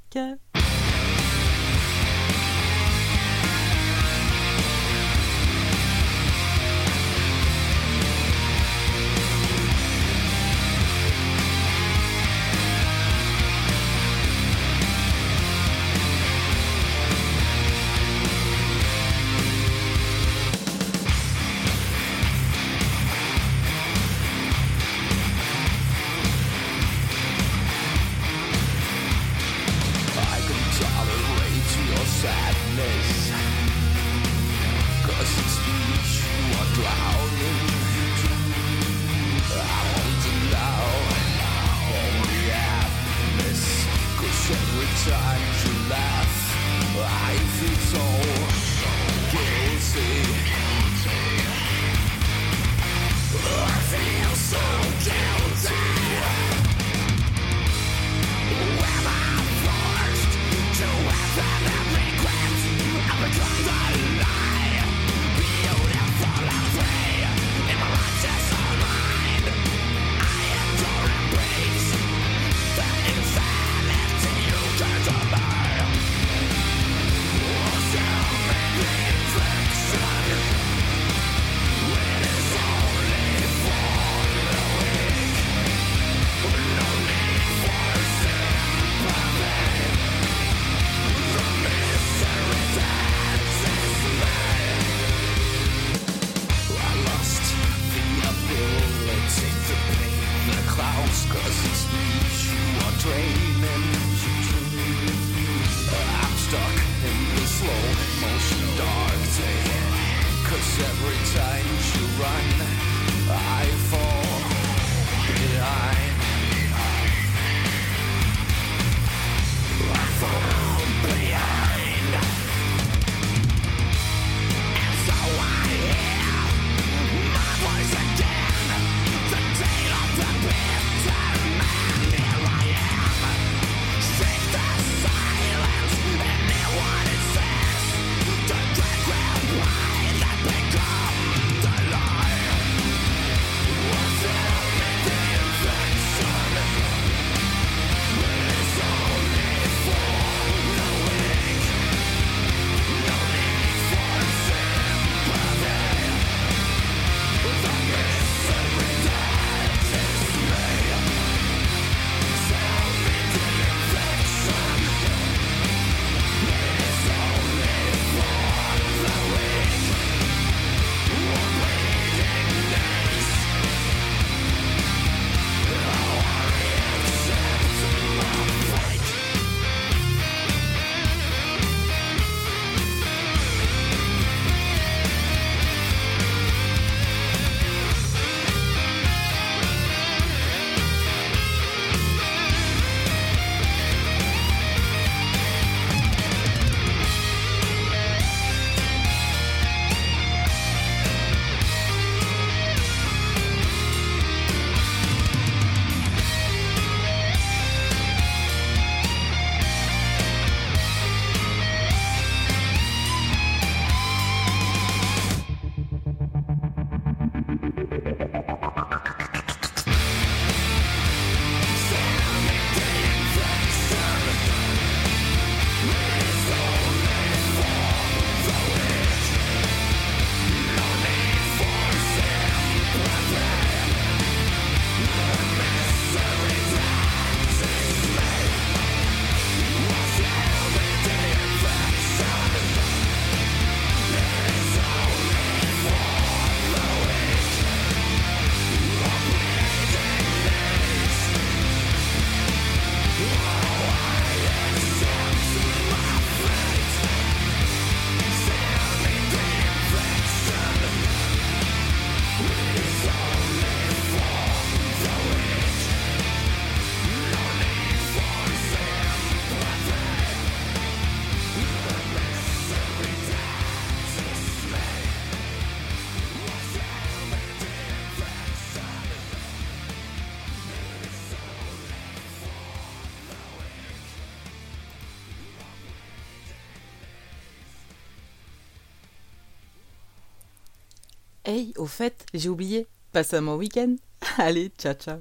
Hey, au fait, j'ai oublié. Passe un bon week-end. Allez, ciao ciao.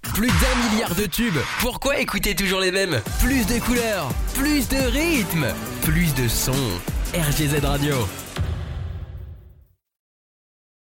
Plus d'un milliard de tubes. Pourquoi écouter toujours les mêmes? Plus de couleurs, plus de rythme, plus de sons. RGZ Radio.